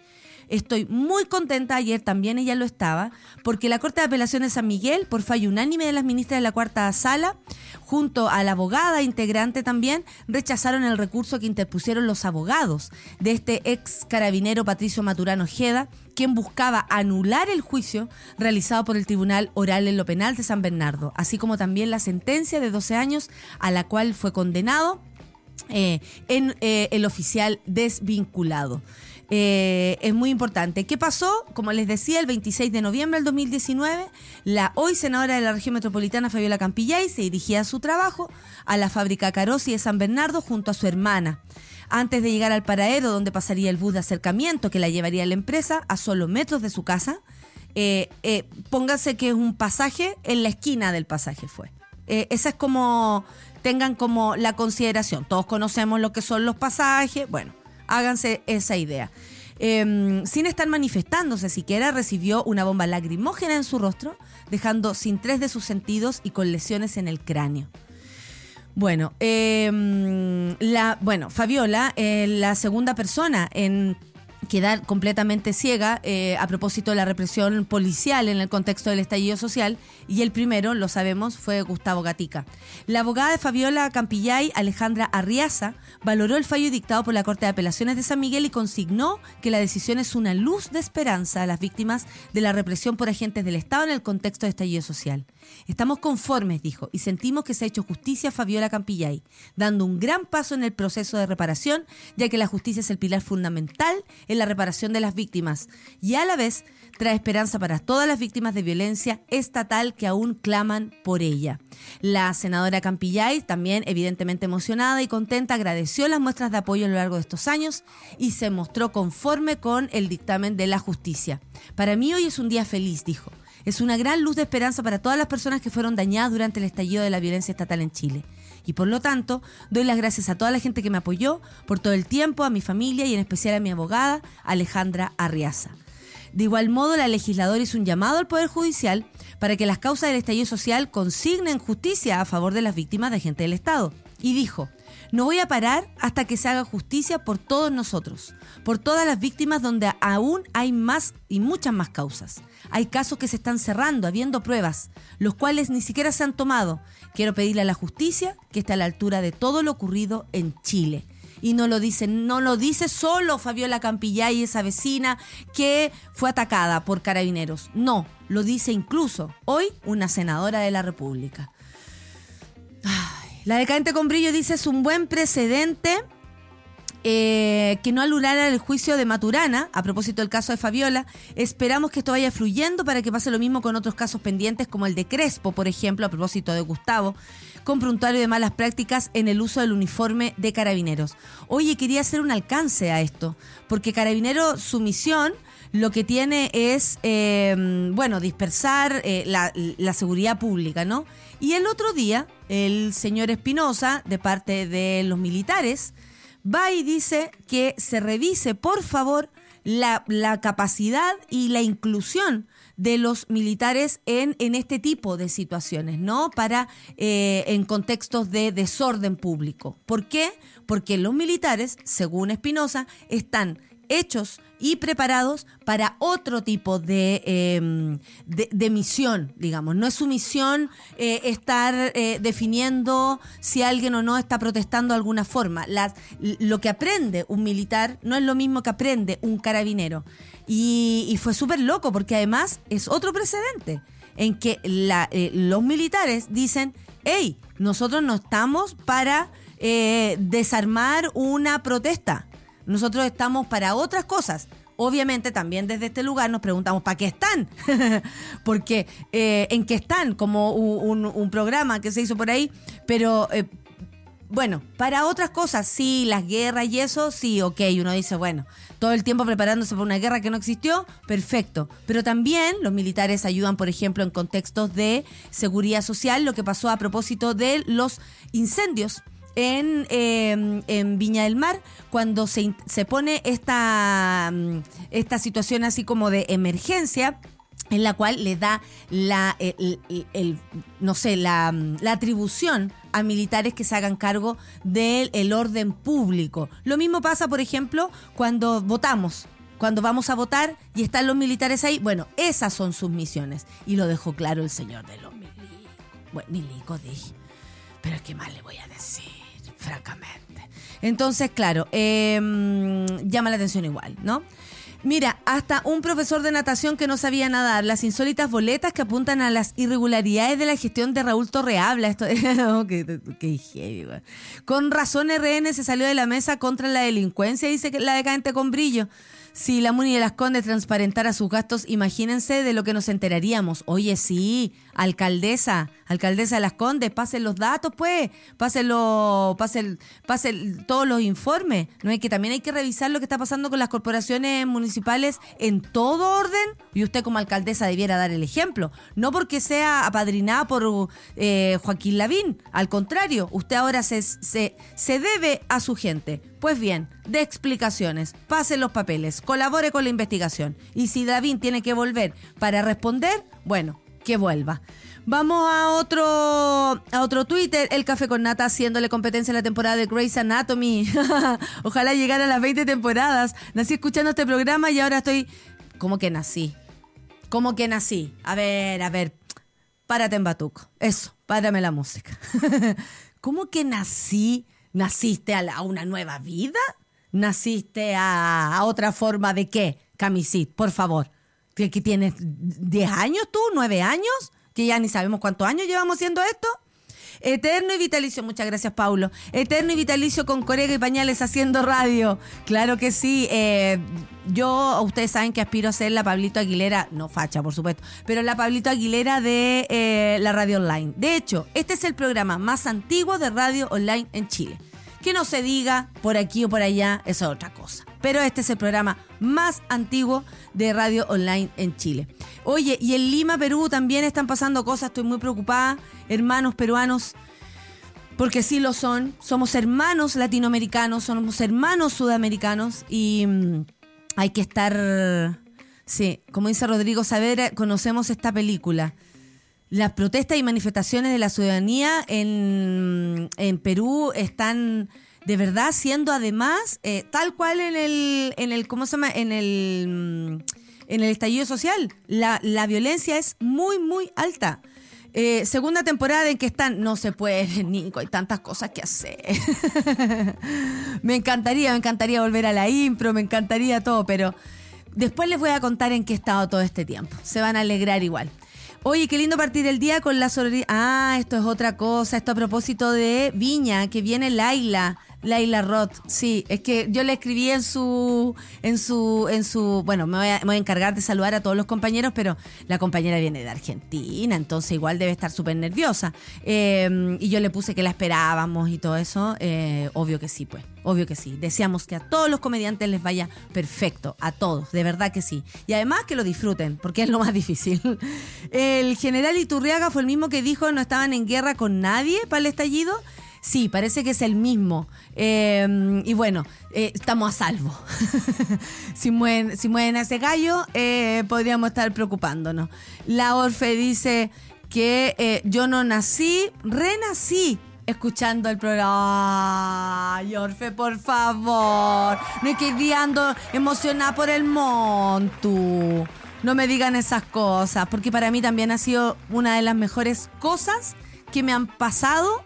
Estoy muy contenta, ayer también ella lo estaba, porque la Corte de Apelaciones de San Miguel, por fallo unánime de las ministras de la cuarta sala, junto a la abogada integrante también, rechazaron el recurso que interpusieron los abogados de este ex carabinero Patricio Maturano Ojeda, quien buscaba anular el juicio realizado por el Tribunal Oral en lo Penal de San Bernardo, así como también la sentencia de 12 años a la cual fue condenado eh, en eh, el oficial desvinculado. Eh, es muy importante. ¿Qué pasó? Como les decía, el 26 de noviembre del 2019, la hoy senadora de la región metropolitana, Fabiola Campillay, se dirigía a su trabajo a la fábrica Carosi de San Bernardo junto a su hermana. Antes de llegar al paradero donde pasaría el bus de acercamiento que la llevaría a la empresa, a solo metros de su casa, eh, eh, pónganse que es un pasaje, en la esquina del pasaje fue. Eh, esa es como, tengan como la consideración. Todos conocemos lo que son los pasajes, bueno, háganse esa idea. Em, sin estar manifestándose siquiera, recibió una bomba lacrimógena en su rostro, dejando sin tres de sus sentidos y con lesiones en el cráneo. Bueno, em, la, bueno, Fabiola, eh, la segunda persona en quedar completamente ciega eh, a propósito de la represión policial en el contexto del estallido social y el primero, lo sabemos, fue Gustavo Gatica. La abogada de Fabiola Campillay, Alejandra Arriaza, valoró el fallo dictado por la Corte de Apelaciones de San Miguel y consignó que la decisión es una luz de esperanza a las víctimas de la represión por agentes del Estado en el contexto de estallido social. Estamos conformes, dijo, y sentimos que se ha hecho justicia a Fabiola Campillay, dando un gran paso en el proceso de reparación, ya que la justicia es el pilar fundamental en la reparación de las víctimas y a la vez trae esperanza para todas las víctimas de violencia estatal que aún claman por ella. La senadora Campillay, también evidentemente emocionada y contenta, agradeció las muestras de apoyo a lo largo de estos años y se mostró conforme con el dictamen de la justicia. Para mí hoy es un día feliz, dijo. Es una gran luz de esperanza para todas las personas que fueron dañadas durante el estallido de la violencia estatal en Chile. Y por lo tanto, doy las gracias a toda la gente que me apoyó por todo el tiempo, a mi familia y en especial a mi abogada, Alejandra Arriaza. De igual modo, la legisladora hizo un llamado al Poder Judicial para que las causas del estallido social consignen justicia a favor de las víctimas de gente del Estado. Y dijo, no voy a parar hasta que se haga justicia por todos nosotros, por todas las víctimas donde aún hay más y muchas más causas. Hay casos que se están cerrando, habiendo pruebas, los cuales ni siquiera se han tomado. Quiero pedirle a la justicia que esté a la altura de todo lo ocurrido en Chile. Y no lo dice, no lo dice solo Fabiola Campillay, esa vecina que fue atacada por carabineros. No, lo dice incluso hoy una senadora de la República. Ay, la decadente con brillo dice es un buen precedente eh, que no anulara el juicio de Maturana, a propósito del caso de Fabiola. Esperamos que esto vaya fluyendo para que pase lo mismo con otros casos pendientes, como el de Crespo, por ejemplo, a propósito de Gustavo, con prontuario de malas prácticas en el uso del uniforme de carabineros. Oye, quería hacer un alcance a esto, porque Carabinero, su misión lo que tiene es, eh, bueno, dispersar eh, la, seguridad pública, ¿no? Y el otro día, el señor Espinosa, de parte de los militares, va y dice que se revise, por favor, la, la capacidad y la inclusión de los militares en, en este tipo de situaciones, ¿no? Para eh, en contextos de desorden público. ¿Por qué? Porque los militares, según Espinosa, están hechos y preparados para otro tipo de, eh, de, de, misión, digamos. No es su misión eh, estar eh, definiendo si alguien o no está protestando de alguna forma. Las, lo que aprende un militar no es lo mismo que aprende un carabinero. Y, y fue súper loco porque además es otro precedente en que la, eh, los militares dicen, hey, nosotros no estamos para eh, desarmar una protesta nosotros estamos para otras cosas. Obviamente también desde este lugar nos preguntamos ¿para qué están? *laughs* Porque eh, en qué están, como un, programa que se hizo por ahí, pero eh, bueno, para otras cosas, sí, las guerras y eso, sí, ok, uno dice, bueno, todo el tiempo preparándose para una guerra que no existió, perfecto. Pero también los militares ayudan, por ejemplo, en contextos de seguridad social, lo que pasó a propósito de los incendios en, eh, en, Viña del Mar cuando se, se pone esta, esta situación así como de emergencia en la cual le da la el, no sé la, la, atribución a militares que se hagan cargo del el orden público. Lo mismo pasa, por ejemplo, cuando votamos cuando vamos a votar y están los militares ahí, bueno, esas son sus misiones. Y lo dejó claro el señor de los milicos. Bueno, milico dije. Pero ¿qué más le voy a decir? Francamente. Entonces, claro, eh, llama la atención igual, ¿no? Mira, hasta un profesor de natación que no sabía nadar, las insólitas boletas que apuntan a las irregularidades de la gestión de Raúl Torrehabla. Esto, *laughs* oh, qué. Con razón RN se salió de la mesa contra la delincuencia, dice que la decadente con brillo. Si la Muni de las Condes transparentara sus gastos, imagínense de lo que nos enteraríamos. Oye, sí, alcaldesa, alcaldesa de las Condes, pasen los datos, pues, pasen, los, pasen, pasen todos los informes. No hay que también hay que revisar lo que está pasando con las corporaciones municipales en todo orden. Y usted como alcaldesa debiera dar el ejemplo. No porque sea apadrinada por eh, Joaquín Lavín, al contrario, usted ahora se, se, se debe a su gente. Pues bien, de explicaciones, pase los papeles, colabore con la investigación. Y si David tiene que volver para responder, bueno, que vuelva. Vamos a otro, a otro Twitter, el Café con Nata haciéndole competencia en la temporada de Grey's Anatomy. *laughs* Ojalá llegara a las 20 temporadas. Nací escuchando este programa y ahora estoy... ¿Cómo que nací? ¿Cómo que nací? A ver, a ver. Párate en Batuco. Eso, párame la música. *laughs* ¿Cómo que nací? ¿Naciste a, una nueva vida? ¿Naciste a, a otra forma de qué, Camisit? Por favor. ¿Que, que tienes 10 años tú? ¿9 años? Que ya ni sabemos cuántos años llevamos haciendo esto. Eterno y vitalicio, muchas gracias Paulo. Eterno y vitalicio con Corega y Pañales haciendo radio. Claro que sí. eh, yo, ustedes saben que aspiro a ser la Pablito Aguilera, no facha por supuesto, pero la Pablito Aguilera de eh, la radio online. De hecho, este es el programa más antiguo de radio online en Chile. Que no se diga por aquí o por allá, eso es otra cosa. Pero este es el programa más antiguo de radio online en Chile. Oye, y en Lima, Perú también están pasando cosas, estoy muy preocupada. Hermanos peruanos, porque sí lo son. Somos hermanos latinoamericanos, somos hermanos sudamericanos y mm, hay que estar. Sí, como dice Rodrigo Saavedra, conocemos esta película. Las protestas y manifestaciones de la ciudadanía en, en Perú están de verdad siendo además eh, tal cual en el, en el, ¿cómo se llama? En el, en el estallido social. La, la violencia es muy, muy alta. Eh, segunda temporada en que están, no se puede, *laughs* Nico, hay tantas cosas que hacer. *laughs* me encantaría, me encantaría volver a la impro, me encantaría todo, pero después les voy a contar en qué he estado todo este tiempo. Se van a alegrar igual. Oye, qué lindo partir el día con la sororidad. Ah, esto es otra cosa. Esto a propósito de Viña, que viene Laila. Laila Roth, sí, es que yo le escribí en su, en su, en su, bueno, me voy, a, encargar de saludar a todos los compañeros, pero la compañera viene de Argentina, entonces igual debe estar súper nerviosa. Eh, y yo le puse que la esperábamos y todo eso, eh, obvio que sí, pues, obvio que sí. Deseamos que a todos los comediantes les vaya perfecto, a todos, de verdad que sí. Y además que lo disfruten, porque es lo más difícil. *laughs* El general Iturriaga fue el mismo que dijo no estaban en guerra con nadie para el estallido. Sí, parece que es el mismo. Eh, y bueno, eh, estamos a salvo. *laughs* si, mueven, a ese gallo, eh, podríamos estar preocupándonos. La Orfe dice que eh, yo no nací, renací escuchando el programa. Ay, Orfe, por favor. No es que emocionada por el montu. No me digan esas cosas, porque para mí también ha sido una de las mejores cosas que me han pasado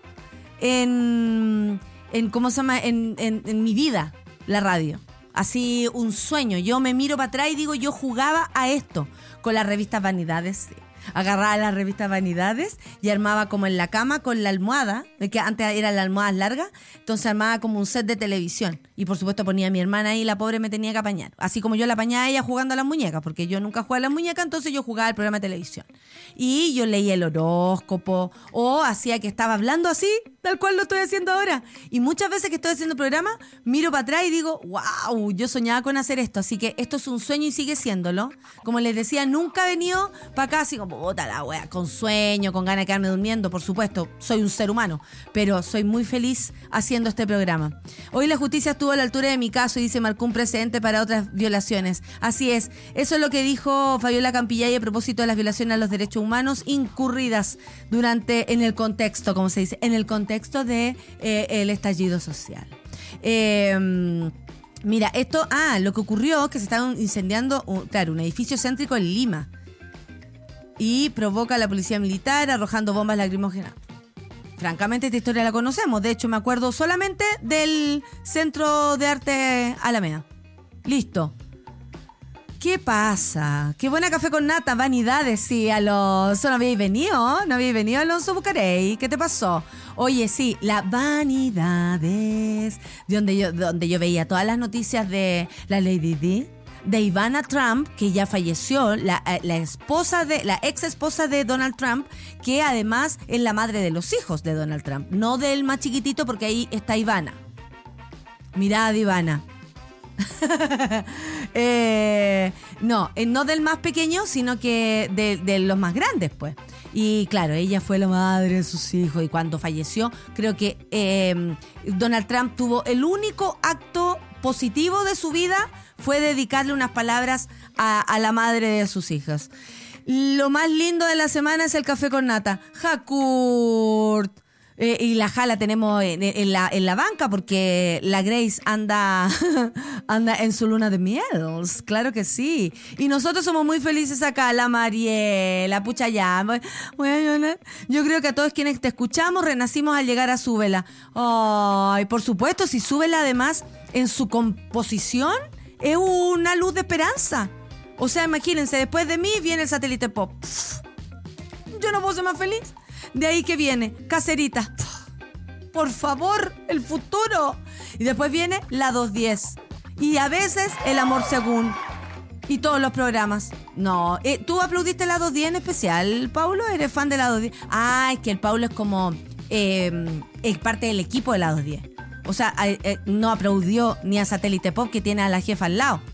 en, en ¿cómo se llama? En, en- en mi vida, la radio. Así un sueño. Yo me miro para atrás y digo, yo jugaba a esto con las revistas Vanidades. Agarraba las revistas Vanidades y armaba como en la cama con la almohada, que antes eran las almohadas largas, entonces armaba como un set de televisión. Y por supuesto ponía a mi hermana ahí, la pobre me tenía que apañar. Así como yo la apañaba a ella jugando a las muñecas, porque yo nunca jugaba a las muñecas, entonces yo jugaba el programa de televisión. Y yo leía el horóscopo o hacía que estaba hablando así, tal cual lo estoy haciendo ahora. Y muchas veces que estoy haciendo el programa, miro para atrás y digo, wow, yo soñaba con hacer esto. Así que esto es un sueño y sigue siéndolo. Como les decía, nunca he venido para acá así como, puta la wea, con sueño, con ganas de quedarme durmiendo. Por supuesto, soy un ser humano, pero soy muy feliz haciendo este programa. Hoy la justicia estuvo a la altura de mi caso y dice marcó un precedente para otras violaciones. Así es, eso es lo que dijo Fabiola Campillay a propósito de las violaciones a los derechos humanos incurridas durante, en el contexto, como se dice, en el contexto de eh, estallido social. Eh, Mira, esto, ah, lo que ocurrió es que se estaba incendiando, claro, un edificio céntrico en Lima. Y provoca a la policía militar arrojando bombas lacrimógenas. Francamente, esta historia la conocemos. De hecho, me acuerdo solamente del Centro de Arte Alameda. Listo. ¿Qué pasa? Qué buena café con nata, vanidades, sí, Alonso. ¿No habéis venido? ¿No habéis venido, Alonso Bucarey? ¿Qué te pasó? Oye, sí, la vanidades. De donde yo, donde yo veía todas las noticias de la Lady D. De Ivana Trump, que ya falleció, la, eh, la esposa de, la ex esposa de Donald Trump, que además es la madre de los hijos de Donald Trump. No del más chiquitito, porque ahí está Ivana. Mirad, Ivana. *laughs* Eh, no, eh, no del más pequeño, sino que de, los más grandes, pues. Y claro, ella fue la madre de sus hijos y cuando falleció, creo que Donald Trump tuvo el único acto positivo de su vida fue dedicarle unas palabras a, la madre de sus hijas. Lo más lindo de la semana es el café con nata. Hakurt. Eh, y la jala tenemos en, la, en la banca porque la Grace anda, *laughs* anda en su luna de mielos, claro que sí. Y nosotros somos muy felices acá, la Mariela, pucha ya. Yo creo que a todos quienes te escuchamos renacimos al llegar a Súbela. Ay, por supuesto, si Súbela además en su composición es una luz de esperanza. O sea, imagínense, después de mí viene el satélite pop. Yo no puedo ser más feliz. De ahí que viene, caserita. Por favor, el futuro. Y después viene la 210. Y a veces el amor según. Y todos los programas. No, eh, ¿tú aplaudiste la 210 en especial, Paulo? ¿Eres fan de la 210? Ah, es que el Paulo es como... eh, es parte del equipo de la 210. O sea, eh, no aplaudió ni a Satélite Pop que tiene a la jefa al lado. *laughs*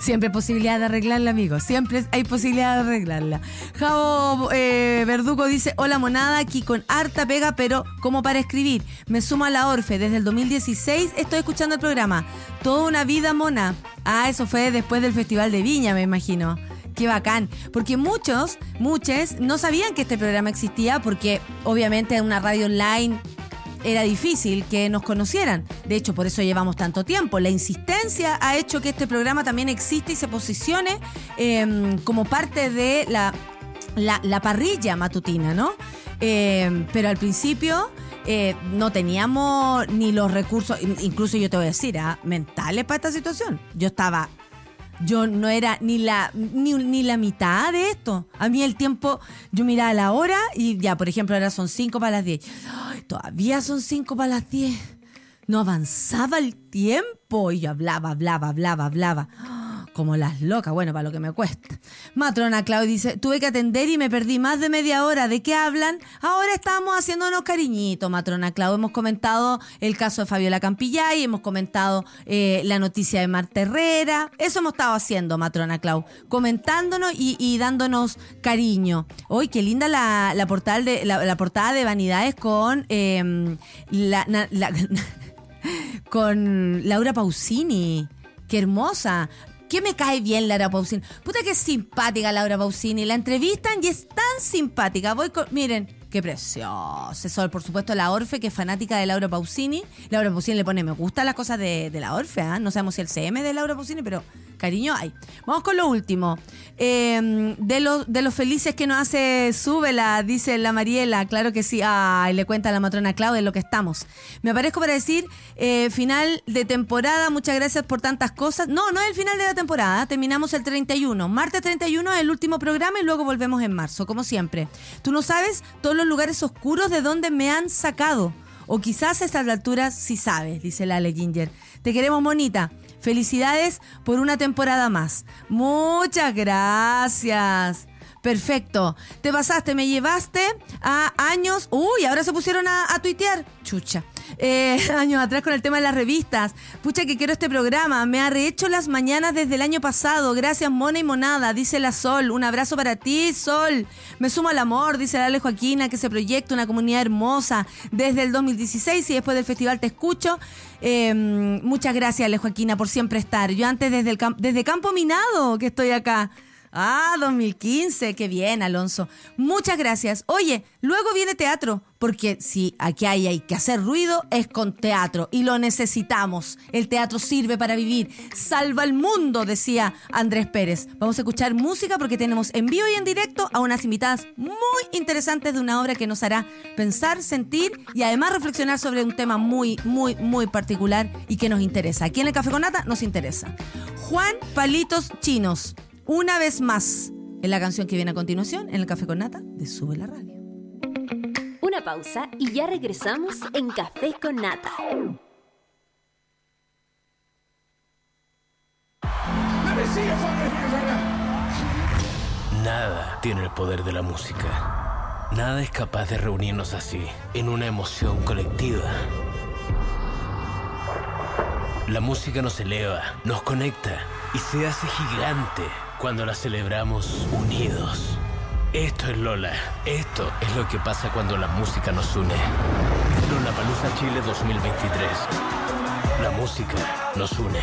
Siempre hay posibilidad de arreglarla, amigos. Siempre hay posibilidad de arreglarla. Javo eh, Verdugo dice: Hola, monada, aquí con harta pega, pero como para escribir. Me sumo a la Orfe. Desde el 2016 estoy escuchando el programa. Toda una vida mona. Ah, eso fue después del Festival de Viña, me imagino. Qué bacán. Porque muchos, muchos no sabían que este programa existía porque obviamente en una radio online era difícil que nos conocieran. De hecho, por eso llevamos tanto tiempo. La insistencia ha hecho que este programa también existe y se posicione eh, como parte de la, la, la parrilla matutina, ¿no? Eh, pero al principio eh, no teníamos ni los recursos, in- incluso yo te voy a decir, ah, mentales para esta situación. Yo estaba yo no era ni la, ni, ni la mitad de esto. A mí el tiempo, yo miraba la hora y ya, por ejemplo, ahora son 5 para las 10. Ay, todavía son 5 para las 10. No avanzaba el tiempo. Y yo hablaba, hablaba, hablaba, hablaba. Como las locas, bueno, para lo que me cuesta. Matrona Clau dice, tuve que atender y me perdí más de media hora. ¿De qué hablan? Ahora estamos haciéndonos cariñito, Matrona Clau. Hemos comentado el caso de Fabiola Campillay, hemos comentado eh, la noticia de Marta Herrera. Eso hemos estado haciendo, Matrona Clau. Comentándonos y, dándonos cariño. Hoy, qué linda la, la, portal de, la, portada de Vanidades con na- la- *laughs* con Laura Pausini. Qué hermosa. ¿Qué me cae bien Laura Pausini? Puta que es simpática Laura Pausini. La entrevistan y es tan simpática. Voy con... Miren, qué precioso. Por supuesto, la Orfe, que es fanática de Laura Pausini. Laura Pausini le pone me gusta las cosas de, la Orfe. ¿ah? No sabemos si el CM de Laura Pausini, pero cariño hay. Vamos con lo último. Eh, de, los de los felices que nos hace Súbela, dice la Mariela. Claro que sí. Ay, le cuenta la matrona Claudia lo que estamos. Me aparezco para decir eh, final de temporada. Muchas gracias por tantas cosas. No, no es el final de la temporada. Terminamos el 31. Martes 31 es el último programa y luego volvemos en marzo, como siempre. Tú no sabes todos los lugares oscuros de donde me han sacado. O quizás a estas alturas sí sabes, dice Lale Ginger. Te queremos, monita. Felicidades por una temporada más. Muchas gracias. Perfecto. Te pasaste, me llevaste a años. Uy, ahora se pusieron a, a tuitear. Chucha. Eh, *laughs* años atrás con el tema de las revistas. Pucha que quiero este programa. Me ha rehecho las mañanas desde el año pasado. Gracias, Mona y Monada, dice la Sol. Un abrazo para ti, Sol. Me sumo al amor, dice la Ale Joaquina, que se proyecta una comunidad hermosa desde el 2016 y después del festival te escucho. Eh, muchas gracias, Ale Joaquina, por siempre estar. Yo antes desde, el desde Campo Minado que estoy acá. Ah, 2015, qué bien, Alonso. Muchas gracias. Oye, luego viene teatro, porque si aquí hay, hay que hacer ruido, es con teatro y lo necesitamos. El teatro sirve para vivir. Salva el mundo, decía Andrés Pérez. Vamos a escuchar música porque tenemos en vivo y en directo a unas invitadas muy interesantes de una obra que nos hará pensar, sentir y además reflexionar sobre un tema muy, muy, muy particular y que nos interesa. Aquí en el Café con Nata nos interesa. Juan Palitos Chinos una vez más en la canción que viene a continuación, en el Café con Nata de Sube la Radio. Una pausa y ya regresamos en Café con Nata. Nada tiene el poder de la música. Nada es capaz de reunirnos así, en una emoción colectiva. La música nos eleva, nos conecta y se hace gigante cuando la celebramos unidos. Esto es Lola. Esto es lo que pasa cuando la música nos une. Lola Palusa Chile 2023. La música nos une.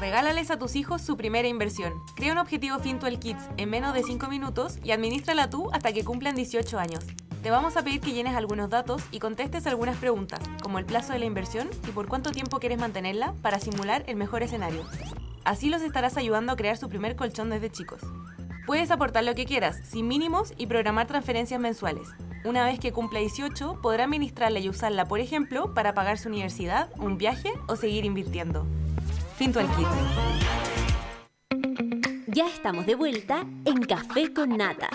Regálales a tus hijos su primera inversión. Crea un objetivo Fintual Kids en menos de 5 minutos y administrala tú hasta que cumplan 18 años. Te vamos a pedir que llenes algunos datos y contestes algunas preguntas, como el plazo de la inversión y por cuánto tiempo quieres mantenerla para simular el mejor escenario. Así los estarás ayudando a crear su primer colchón desde chicos. Puedes aportar lo que quieras, sin mínimos y programar transferencias mensuales. Una vez que cumpla 18, podrá administrarla y usarla, por ejemplo, para pagar su universidad, un viaje o seguir invirtiendo. Fintual Kids. Ya estamos de vuelta en Café con Nata.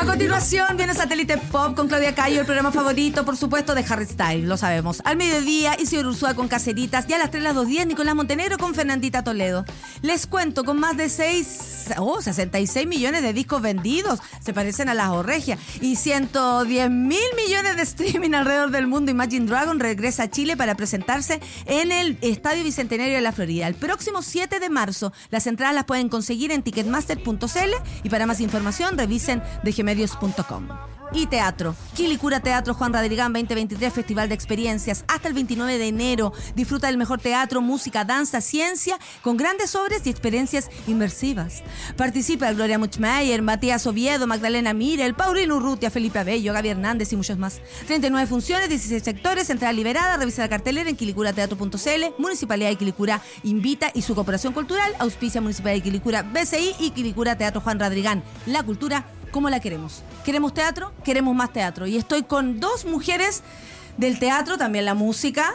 A continuación viene Satélite Pop con Claudia Cayo, el programa favorito, por supuesto, de Harry Styles, lo sabemos. Al mediodía, Isidro Ursúa con Caceritas y a las 3 las 2.10 Nicolás Montenegro con Fernandita Toledo. Les cuento, con más de 6, oh, 66 millones de discos vendidos, se parecen a las Orregia, y 110 mil millones de streaming alrededor del mundo, Imagine Dragon regresa a Chile para presentarse en el Estadio Bicentenario de la Florida. El próximo 7 de marzo, las entradas las pueden conseguir en ticketmaster.cl y para más información revisen de medios.com. Y teatro. Quilicura Teatro Juan Radrigán 2023, Festival de Experiencias. Hasta el 29 de enero. Disfruta del mejor teatro, música, danza, ciencia, con grandes obras y experiencias inmersivas. Participa Gloria Muchmeyer, Matías Oviedo, Magdalena Mirel, Paulino Urrutia, Felipe Abello, Gaby Hernández y muchos más. 39 funciones, 16 sectores, entrada liberada. Revisa la cartelera en quilicurateatro.cl. Municipalidad de Quilicura invita y su cooperación cultural auspicia Municipalidad de Quilicura, BCI y Quilicura Teatro Juan Radrigán. La cultura ¿Cómo la queremos? ¿Queremos teatro? Queremos más teatro. Y estoy con dos mujeres del teatro, también la música,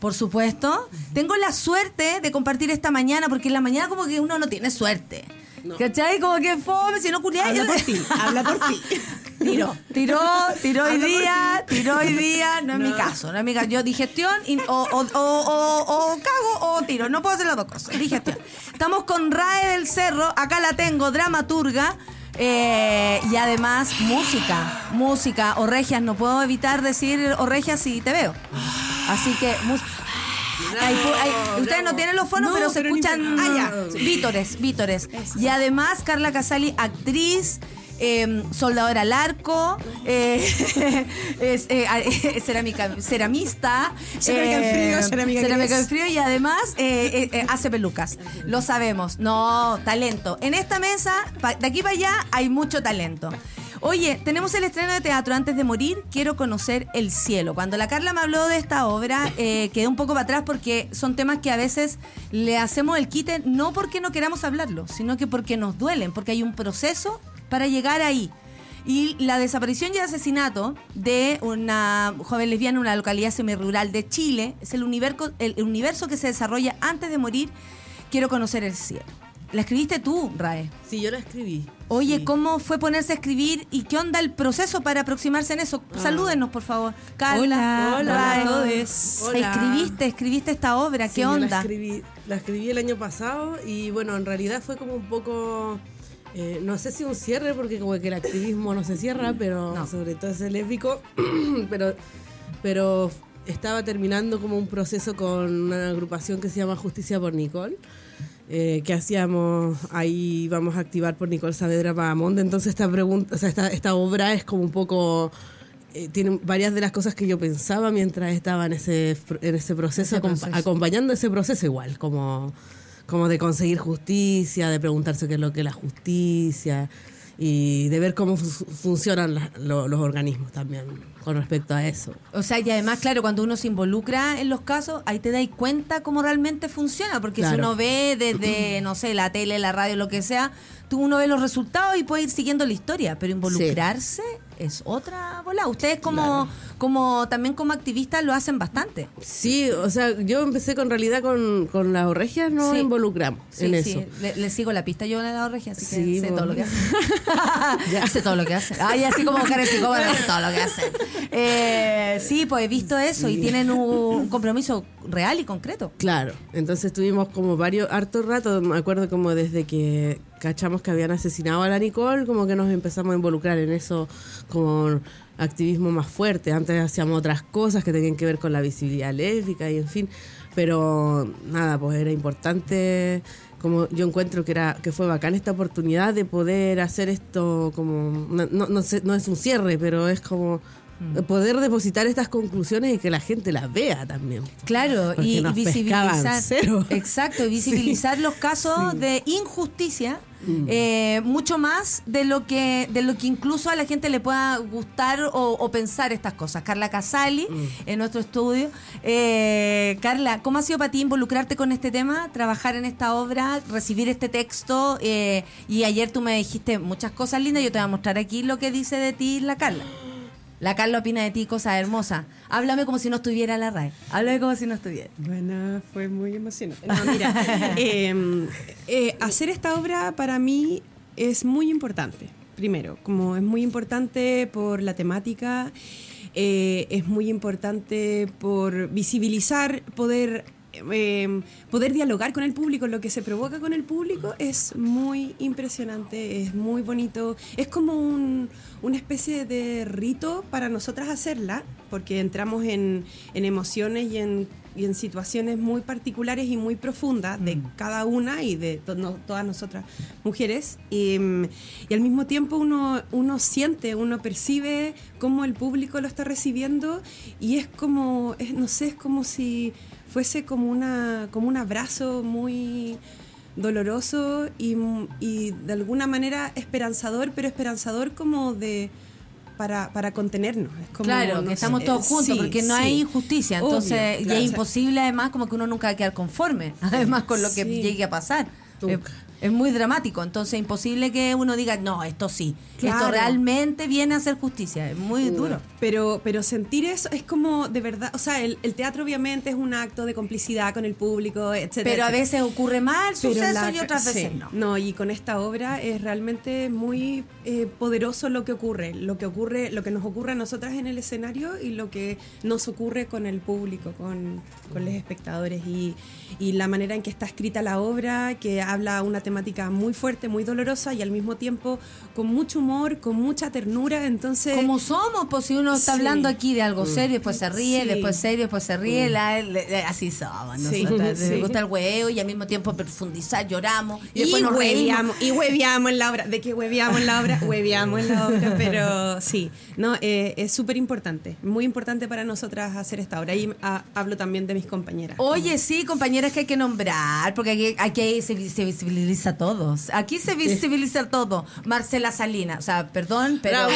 por supuesto. Tengo la suerte de compartir esta mañana, porque en la mañana como que uno no tiene suerte. ¿Cachai? Como que fome, si no culiáis. Habla por ti, habla por ti. Tiró, tiró, tiró hoy día, tiró hoy día, no, es mi caso, no es mi caso. Yo digestión o, o, o, o, cago o tiro, no puedo hacer las dos cosas, digestión. Estamos con Rae del Cerro, acá la tengo, dramaturga, eh, y además, música. Música. O regias. No puedo evitar decir o regias si te veo. Así que. ustedes no tienen los fonos, pero se escuchan. ah, ya. Vítores, vítores. Y además, Carla Casali, actriz. Eh, soldadora al arco, eh, *laughs* es, *laughs* eh, cerámica, ceramista, cerámica en frío, cerámica, cerámica en frío y además hace pelucas. Lo sabemos. No, talento. En esta mesa, de aquí para allá, hay mucho talento. Oye, tenemos el estreno de teatro antes de morir. Quiero conocer el cielo. Cuando la Carla me habló de esta obra, quedé un poco para atrás porque son temas que a veces le hacemos el quite, no porque no queramos hablarlo, sino que porque nos duelen, porque hay un proceso para llegar ahí. Y la desaparición y asesinato de una joven lesbiana en una localidad semirural de Chile es el universo, el universo que se desarrolla antes de morir. Quiero conocer el cielo. ¿La escribiste tú, Rae? Sí, yo la escribí. Oye, sí. ¿cómo fue ponerse a escribir y qué onda el proceso para aproximarse en eso? Ah. Salúdenos, por favor. Carla, Hola, Rae. hola todos. Hola. Escribiste, escribiste esta obra, Sí, ¿qué yo onda? La escribí, la escribí el año pasado y bueno, en realidad fue como un poco, eh, no sé si un cierre, porque como que el activismo no se cierra, pero No. sobre todo es lésbico, *clears throat* pero, pero estaba terminando como un proceso con una agrupación que se llama Justicia por Nicole. eh, que hacíamos ahí vamos a activar por Nicole Saavedra Pagamonde entonces esta pregunta o sea esta, esta obra es como un poco eh, tiene varias de las cosas que yo pensaba mientras estaba en ese, en ese proceso, Ese acompa- proceso. acompañando ese proceso igual, como, como de conseguir justicia, de preguntarse qué es lo que es la justicia y de ver cómo fu- funcionan la- lo- los organismos también con respecto a eso. O sea, y además, claro, cuando uno se involucra en los casos, ahí te dais cuenta cómo realmente funciona, porque si uno ve desde, no sé, la tele, la radio, lo que sea, tú uno ve los resultados y puede ir siguiendo la historia, pero involucrarse es otra bola. Ustedes como, como también como activistas lo hacen bastante. Sí, o sea, yo empecé con realidad con, con las regias, nos Sí. involucramos Sí, en sí, eso. Le, le sigo la pista yo en la regia, así que Sí, sé todo lo que hace. *laughs* *laughs* sé todo lo que hace. Ay, así como Karen Psicóloga, sé todo lo que hace. Eh, sí, pues he visto eso y tienen un compromiso real y concreto. Claro, entonces tuvimos como varios, harto rato, me acuerdo como desde que cachamos que habían asesinado a la Nicole, como que nos empezamos a involucrar en eso como activismo más fuerte. Antes hacíamos otras cosas que tenían que ver con la visibilidad lésbica y en fin, pero nada, pues era importante como yo encuentro que era que fue bacán esta oportunidad de poder hacer esto como no, no, sé, no es un cierre, pero es como poder depositar estas conclusiones y que la gente las vea también. Claro, Porque y, visibilizar. cero. Exacto, y *laughs* visibilizar los casos de injusticia. Mm. eh, mucho más de lo que de lo que incluso a la gente le pueda gustar o, o pensar estas cosas. Carla Casali, Mm. en nuestro estudio. Eh, Carla, ¿cómo ha sido para ti involucrarte con este tema, trabajar en esta obra, recibir este texto? Eh, y ayer tú me dijiste muchas cosas lindas, yo te voy a mostrar aquí lo que dice de ti la Carla. La Carla opina de ti cosas hermosas. Háblame como si no estuviera en la RAE. Háblame como si no estuviera. Bueno, fue muy emocionante. Mira, *laughs* eh, eh, hacer esta obra para mí es muy importante. Primero, como es muy importante por la temática, eh, es muy importante por visibilizar, poder, eh, poder dialogar con el público. Lo que se provoca con el público es muy impresionante, es muy bonito. Es como un- una especie de rito para nosotras hacerla, porque entramos en, en emociones y en, y en situaciones muy particulares y muy profundas de cada una y de to- no- todas nosotras mujeres. Y, mm, y al mismo tiempo uno, uno siente, uno percibe cómo el público lo está recibiendo y es como, es- no sé, es como si fuese como, una, como un abrazo muy doloroso y, y de alguna manera esperanzador, pero esperanzador como de para, para contenernos. Es como, claro, no que estamos sé, todos juntos, sí, porque no sí. hay injusticia. Obvio, Entonces, y es o sea, imposible además como que uno nunca va a quedar conforme, *laughs* además con lo que llegue a pasar. Es muy dramático, entonces es imposible que uno diga, no, esto sí, esto Claro. realmente viene a hacer justicia, es muy duro. Pero, pero sentir eso es como de verdad, o sea, el, el teatro obviamente es un acto de complicidad con el público, etcétera. Pero a veces ocurre mal Pero suceso la- y otras sí, veces no. No, y con esta obra es realmente muy eh, poderoso lo que ocurre, lo que ocurre, lo que nos ocurre a nosotras en el escenario y lo que nos ocurre con el público, con, con los espectadores y, y la manera en que está escrita la obra, que habla una temática muy fuerte, muy dolorosa y al mismo tiempo con mucho humor, con mucha ternura, entonces Como somos, pues si uno está Sí. hablando aquí de algo serio, después se ríe, Sí. después serio, después se ríe, la- le- así somos. Sí. Nosotras, Sí. Nos gusta el huevo y al mismo tiempo profundizar, lloramos y, Y, después nos reímos. hueveamos, y hueveamos en la obra. ¿De que hueveamos en la obra? Hueveamos en la obra, *laughs* pero sí. No, eh, es súper importante. Muy importante para nosotras hacer esta obra. Y ah, hablo también de mis compañeras. Oye, sí, compañeras que hay que nombrar, porque aquí, aquí se, se visibiliza a todos. Aquí se visibiliza todo. Marcela Salinas, o sea, perdón, pero Bravo.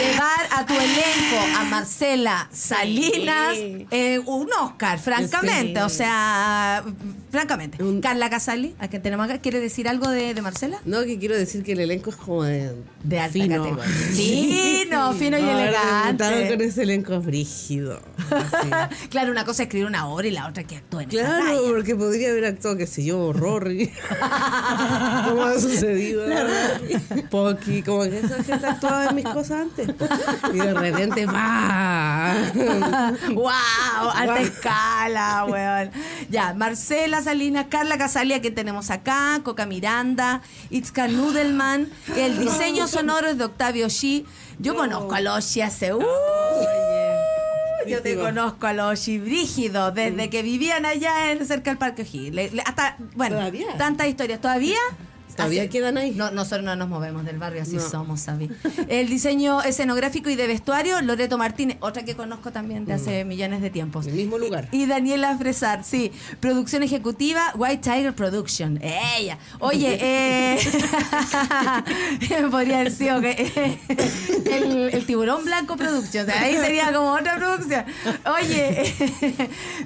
llevar a tu elenco a Marcela Salinas, Sí. eh, un Oscar, francamente, Sí. o sea, francamente. Carla Casali, a quien tenemos acá, ¿quiere decir algo de, de Marcela? No, que quiero decir que el elenco es como de, De alta fino. categoría. *laughs* Fino, fino y Ahora elegante. resultaron con ese elenco brígido. así. *laughs* Claro, una cosa es escribir una obra y la otra que actúe en la Claro, porque podría haber actuado, qué sé yo, Rory. *laughs* ¿Cómo ha sucedido? Pocky, como que esa gente actuaba en mis cosas antes. Y de repente, ¡va! ¡Wow! Alta escala, weón. Ya, Marcela Salinas, Carla Casalia, que tenemos acá, Coca Miranda, Itzka Nudelman. El diseño sonoro es de Octavio Shi. Yo conozco a Loshi hace. ¡uh! Yo te conozco a Loshi Brígido, desde que vivían allá en, cerca del Parque O'Higgins. Hasta, bueno, ¿Todavía? tantas historias. ¿Todavía? Todavía Así- quedan ahí. No, nosotros no nos movemos del barrio, así No. somos, Sabi. *laughs* El diseño escenográfico y de vestuario, Loreto Martínez, otra que conozco también de hace millones de tiempos. El mismo lugar. Y Daniela Fresar, sí. Producción ejecutiva, White Tiger Production. Ella. Oye, *laughs* eh, *laughs* podría haber sido que, el, el tiburón blanco Production. Ahí sería como otra producción. Oye,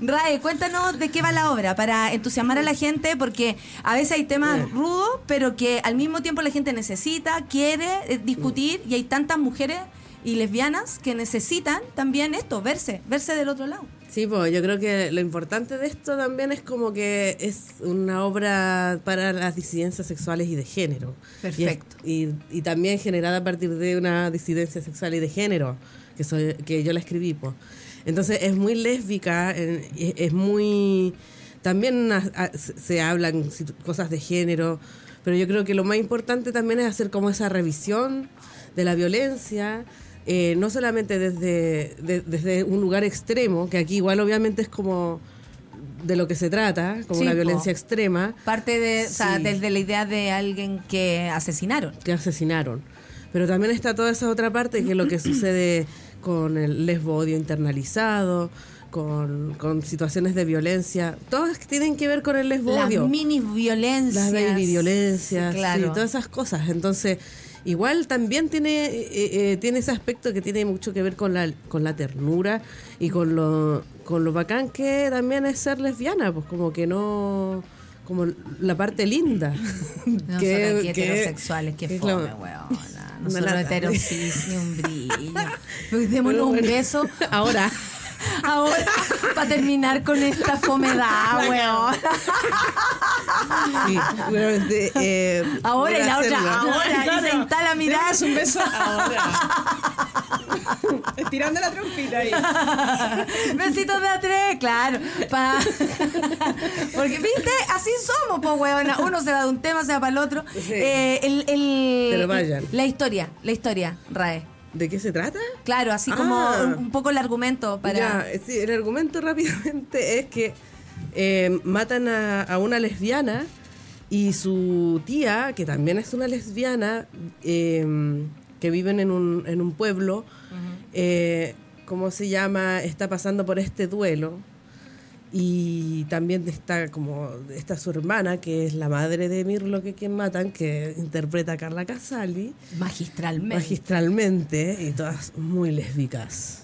Rae, cuéntanos de qué va la obra para entusiasmar a la gente, porque a veces hay temas rudos, pero que al mismo tiempo la gente necesita, quiere eh, discutir, y hay tantas mujeres y lesbianas que necesitan también esto, verse, verse del otro lado. Sí, pues yo creo que lo importante de esto también es como que es una obra para las disidencias sexuales y de género. Perfecto. Y, es- y- y también generada a partir de una disidencia sexual y de género, que, soy, que yo la escribí. pues. Entonces es muy lésbica, es, es muy... También se hablan cosas de género, pero yo creo que lo más importante también es hacer como esa revisión de la violencia, eh, no solamente desde, de- desde un lugar extremo, que aquí igual obviamente es como de lo que se trata, como Sí, la violencia extrema, Parte de, o sea, Sí. desde la idea de alguien que asesinaron. que asesinaron. Pero también está toda esa otra parte que es lo que *clears throat* sucede con el lesbo odio internalizado, con, con situaciones de violencia, todas tienen que ver con el lesbo Las mini violencias. Las baby violencias, Sí, claro. sí, todas esas cosas. Entonces, igual también tiene, eh, eh, tiene ese aspecto que tiene mucho que ver con la, con la ternura y con lo, con lo bacán que también es ser lesbiana, pues como que no como la parte linda. *laughs* Nosotros que- que- heterosexuales, que que fome, weona. *laughs* Nosotros heterosis, ni un brillo. *laughs* Pues démonos un beso. Ahora. Ahora, para terminar con esta fomedad, weón. Sí, bueno, de, eh, Ahora y la otra, ahora. Y se instala a mirar. Démonos un beso ahora. *laughs* Estirando la trompita ahí. Besitos de a tres, claro. Pa- *laughs* Porque, viste, así somos, pues, weona. Uno se va de un tema, se va para el otro. Eh, el, el- Pero vayan. La historia, la historia, Rae. ¿De qué se trata? Claro, así como Ah. un, un poco el argumento para. Ya, sí, el argumento *laughs* rápidamente es que eh, matan a, a una lesbiana y su tía, que también es una lesbiana, eh, que viven en un, en un pueblo, eh, ¿cómo se llama? Está pasando por este duelo. Y también está como está su hermana, que es la madre de Mirlo, que quien matan, que interpreta a Carla Casali. Magistralmente. Magistralmente, y todas muy lésbicas.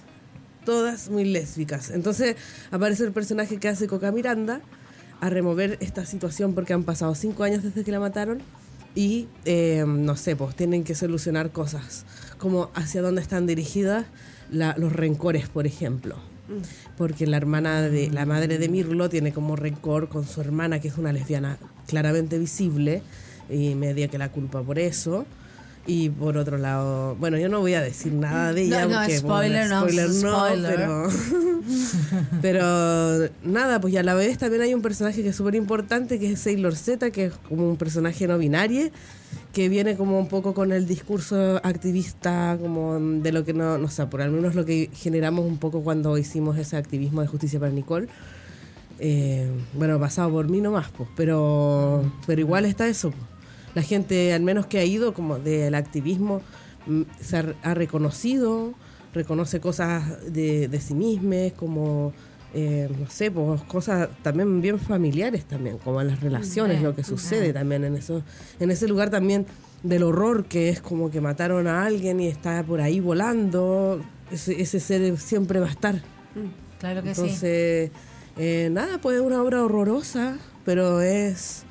Todas muy lésbicas. Entonces aparece el personaje que hace Coca Miranda a remover esta situación porque han pasado cinco años desde que la mataron y eh, no sé, pues tienen que solucionar cosas, como hacia dónde están dirigidas la- los rencores, por ejemplo. Porque la hermana de la madre de Mirlo tiene como rencor con su hermana, que es una lesbiana claramente visible, y media que la culpa por eso. Y por otro lado, bueno, yo no voy a decir nada de ella. No, no, porque, spoiler, no, spoiler spoiler. pero, *laughs* pero nada, pues ya a la vez también hay un personaje que es súper importante, que es Sailor Z, que es como un personaje no binario, que viene como un poco con el discurso activista, como de lo que no, no sé, por al menos lo que generamos un poco cuando hicimos ese activismo de justicia para Nicole. Eh, bueno, pasado por mí nomás, pues, pero, pero igual está eso. pues. La gente, al menos que ha ido como del activismo, mm, se ha, reconocido, reconoce cosas de, de sí misma, como, eh, no sé, pues cosas también bien familiares también, como las relaciones, lo que sucede también en, eso, en ese lugar también del horror que es como que mataron a alguien y está por ahí volando, ese, ese ser siempre va a estar. Claro que sí. Entonces, eh, nada, pues es una obra horrorosa, pero es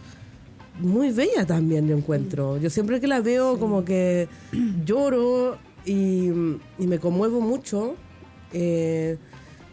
muy bella también, yo encuentro. Yo siempre que la veo como que lloro y, y me conmuevo mucho, eh,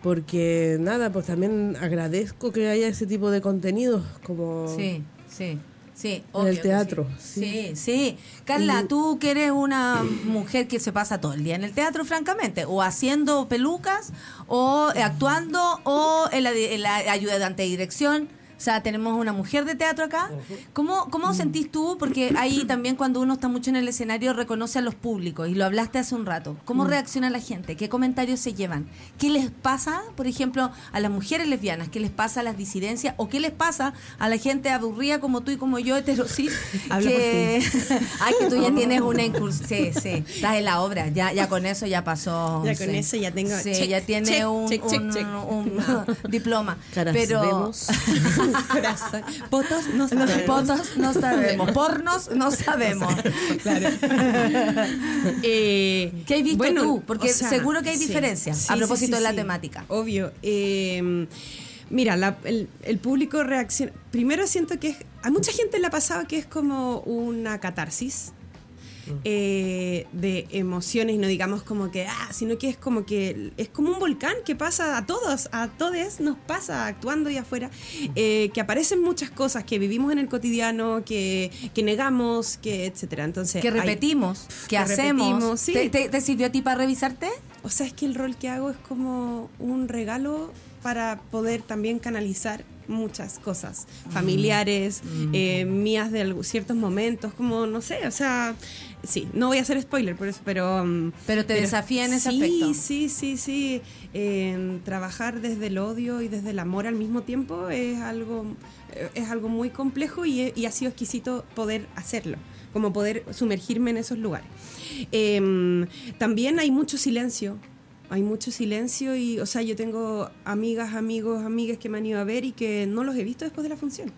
porque nada, pues también agradezco que haya ese tipo de contenidos como Sí, sí. Sí, en el teatro. Sí, sí. sí. Carla, tú que eres una mujer que se pasa todo el día en el teatro, francamente, o haciendo pelucas, o actuando, o en la, en la ayudante de dirección. O sea, tenemos una mujer de teatro acá. ¿Cómo, cómo sentís tú? Porque ahí también cuando uno está mucho en el escenario reconoce a los públicos y lo hablaste hace un rato. ¿Cómo Mm. reacciona la gente? ¿Qué comentarios se llevan? ¿Qué les pasa, por ejemplo, a las mujeres lesbianas? ¿Qué les pasa a las disidencias? ¿O qué les pasa a la gente aburrida como tú y como yo, heterosis? *laughs* Que... *laughs* Ay, que tú ya *laughs* tienes una incursión. Sí, sí. Estás en la obra. Ya, ya con eso ya pasó. Ya con sí. eso ya tengo Sí, check, ya tiene check, un, check, check, un- check. un diploma. Caras Pero vemos. Corazón. Potos no los sabemos. potos no sabemos. Pornos no sabemos. *laughs* Eh, ¿Qué has visto bueno, tú? Porque o sea, seguro que hay sí. diferencias Sí, a propósito sí, de la temática. Obvio. Eh, mira, la- el, el público reacciona. Primero siento que es, a mucha gente le ha pasado que es como una catarsis. Eh, de emociones, no digamos como que, ah, sino que es como que es como un volcán que pasa a todos, a todos nos pasa actuando y afuera, eh, que aparecen muchas cosas que vivimos en el cotidiano, que, que negamos, que etcétera. Entonces, Que hay- repetimos, que, que hacemos. repetimos, sí. ¿Te, te, te sirvió a ti para revisarte? O sea, es que el rol que hago es como un regalo para poder también canalizar muchas cosas familiares, eh, mías de ciertos momentos, como no sé, o sea, sí, no voy a hacer spoiler por eso, pero... mm, Pero te desafía en ese sí, aspecto. Sí, sí, sí, eh, trabajar desde el odio y desde el amor al mismo tiempo es algo, eh, es algo muy complejo y, y ha sido exquisito poder hacerlo, como poder sumergirme en esos lugares. Eh, también hay mucho silencio. Hay mucho silencio y, o sea, yo tengo amigas, amigos, amigas que me han ido a ver y que no los he visto después de la función.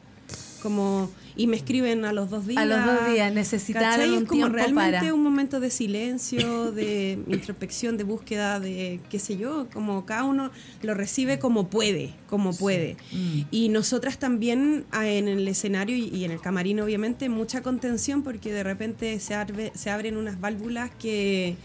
Como, y me escriben a los dos días. A los dos días, necesitaron ¿cachai? un Es como tiempo realmente para. un momento de silencio, de *laughs* introspección, de búsqueda, de qué sé yo, como cada uno lo recibe como puede, como puede. Mm. Y nosotras también ah, en el escenario y, y en el camarín, obviamente, mucha contención porque de repente se, arbe- se abren unas válvulas que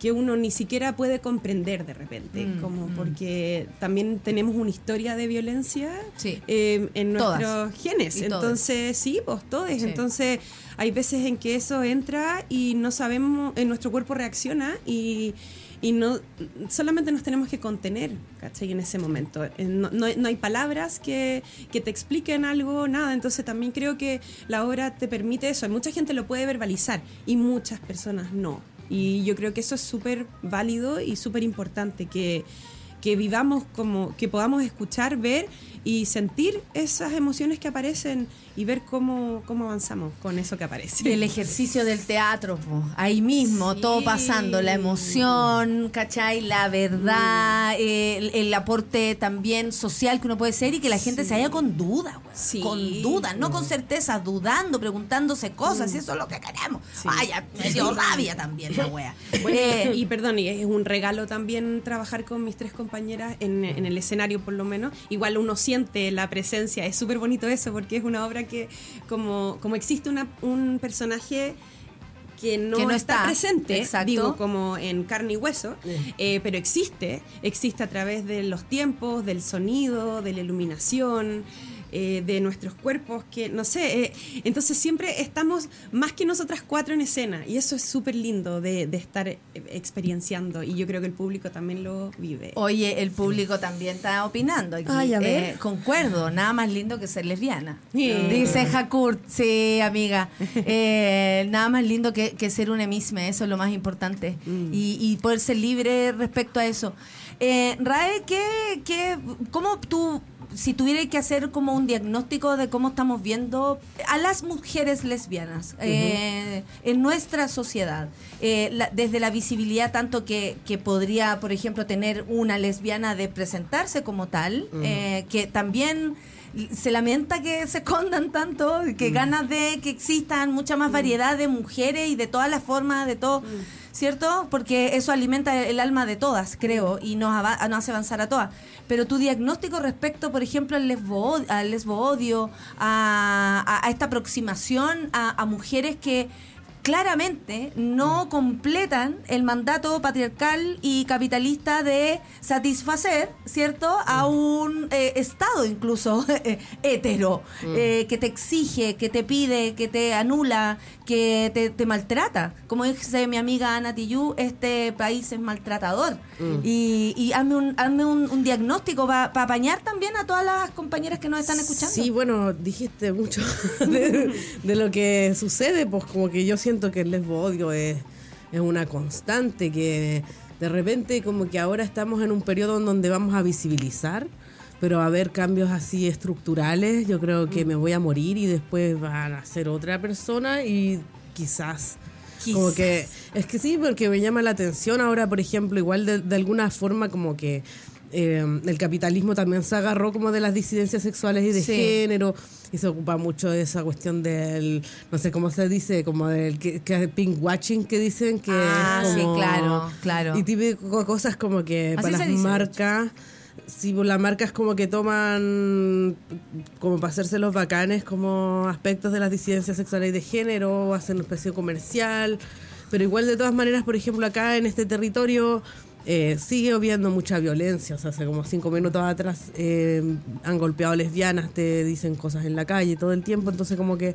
que uno ni siquiera puede comprender de repente, Mm, como mm. porque también tenemos una historia de violencia Sí. eh, en Todas. nuestros genes. Y. Entonces, sí, pues todos. Sí. Entonces, hay veces en que eso entra y no sabemos, en nuestro cuerpo reacciona y, y no solamente nos tenemos que contener, ¿cachai? En ese momento. Eh, No, no no hay palabras que, que te expliquen algo, nada. Entonces, también creo que la obra te permite eso. Mucha gente lo puede verbalizar y muchas personas no. Y yo creo que eso es súper válido y súper importante, que, que vivamos como, que podamos escuchar, ver y sentir esas emociones que aparecen y ver cómo, cómo avanzamos con eso que aparece. El ejercicio del teatro, po. ahí mismo, Sí. todo pasando, la emoción, ¿cachai? La verdad, eh, el, el aporte también social que uno puede ser y que la gente se haya con duda. Sí. Con dudas, no con certeza, dudando, preguntándose cosas, y eso es lo que queremos. Vaya, me dio rabia también la wea. *laughs* Bueno, Eh, y perdón, y es un regalo también trabajar con mis tres compañeras en, en el escenario por lo menos. Igual uno siente la presencia, es súper bonito eso porque es una obra que como, como existe una, un personaje que no, Que no está, está, presente, exacto. digo como en carne y hueso, eh, pero existe, existe a través de los tiempos, del sonido, de la iluminación. Eh, de nuestros cuerpos, que no sé, eh, entonces siempre estamos más que nosotras cuatro en escena y eso es súper lindo de, de estar eh, experienciando y yo creo que el público también lo vive. Oye, el público también está opinando aquí. Ay, a ver. Eh, concuerdo, nada más lindo que ser lesbiana. Sí. Dice Hakurt, sí, amiga. *laughs* Eh, nada más lindo que, que ser un emisme, eso es lo más importante. Y, y poder ser libre respecto a eso. Eh, Rae, ¿qué, qué, ¿cómo tú, si tuvieras que hacer como un diagnóstico de cómo estamos viendo a las mujeres lesbianas eh, en nuestra sociedad, eh, la- desde la visibilidad tanto que, que podría, por ejemplo, tener una lesbiana de presentarse como tal, eh, que también se lamenta que se escondan tanto, que ganas de que existan mucha más variedad de mujeres y de todas las formas, de todo, ¿cierto? Porque eso alimenta el alma de todas, creo, y nos, hace avanzar a todas. Pero tu diagnóstico respecto, por ejemplo, al lesbo, al odio, a, esta aproximación a mujeres que claramente no completan el mandato patriarcal y capitalista de satisfacer, ¿cierto?, a un eh, Estado incluso *laughs* hetero, eh, que te exige, que te pide, que te anula, que te, te maltrata. Como dice mi amiga Ana Tijoux, este país es maltratador. Y, y hazme un, hazme un, un diagnóstico para apañar también a todas las compañeras que nos están escuchando. Sí, bueno, dijiste mucho *laughs* de, de lo que sucede, pues como que yo siento que el lesbo-odio es, es una constante, que de repente como que ahora estamos en un periodo en donde vamos a visibilizar, pero a haber cambios así estructurales, yo creo que me voy a morir y después van a ser otra persona y quizás... Como que, es que sí, porque me llama la atención ahora, por ejemplo, igual de, de alguna forma como que eh, el capitalismo también se agarró como de las disidencias sexuales y de Sí. género y se ocupa mucho de esa cuestión del, no sé cómo se dice, como del que, que pink watching que dicen que Ah, es sí, claro, claro. Y típico cosas como que Así para las dice, marcas Sí, pues las marcas como que toman como para hacerse los bacanes como aspectos de las disidencias sexuales y de género, hacen una especie comercial, pero igual de todas maneras, por ejemplo, acá en este territorio eh, sigue habiendo mucha violencia, o sea, hace como cinco minutos atrás eh, han golpeado lesbianas, te dicen cosas en la calle todo el tiempo, entonces como que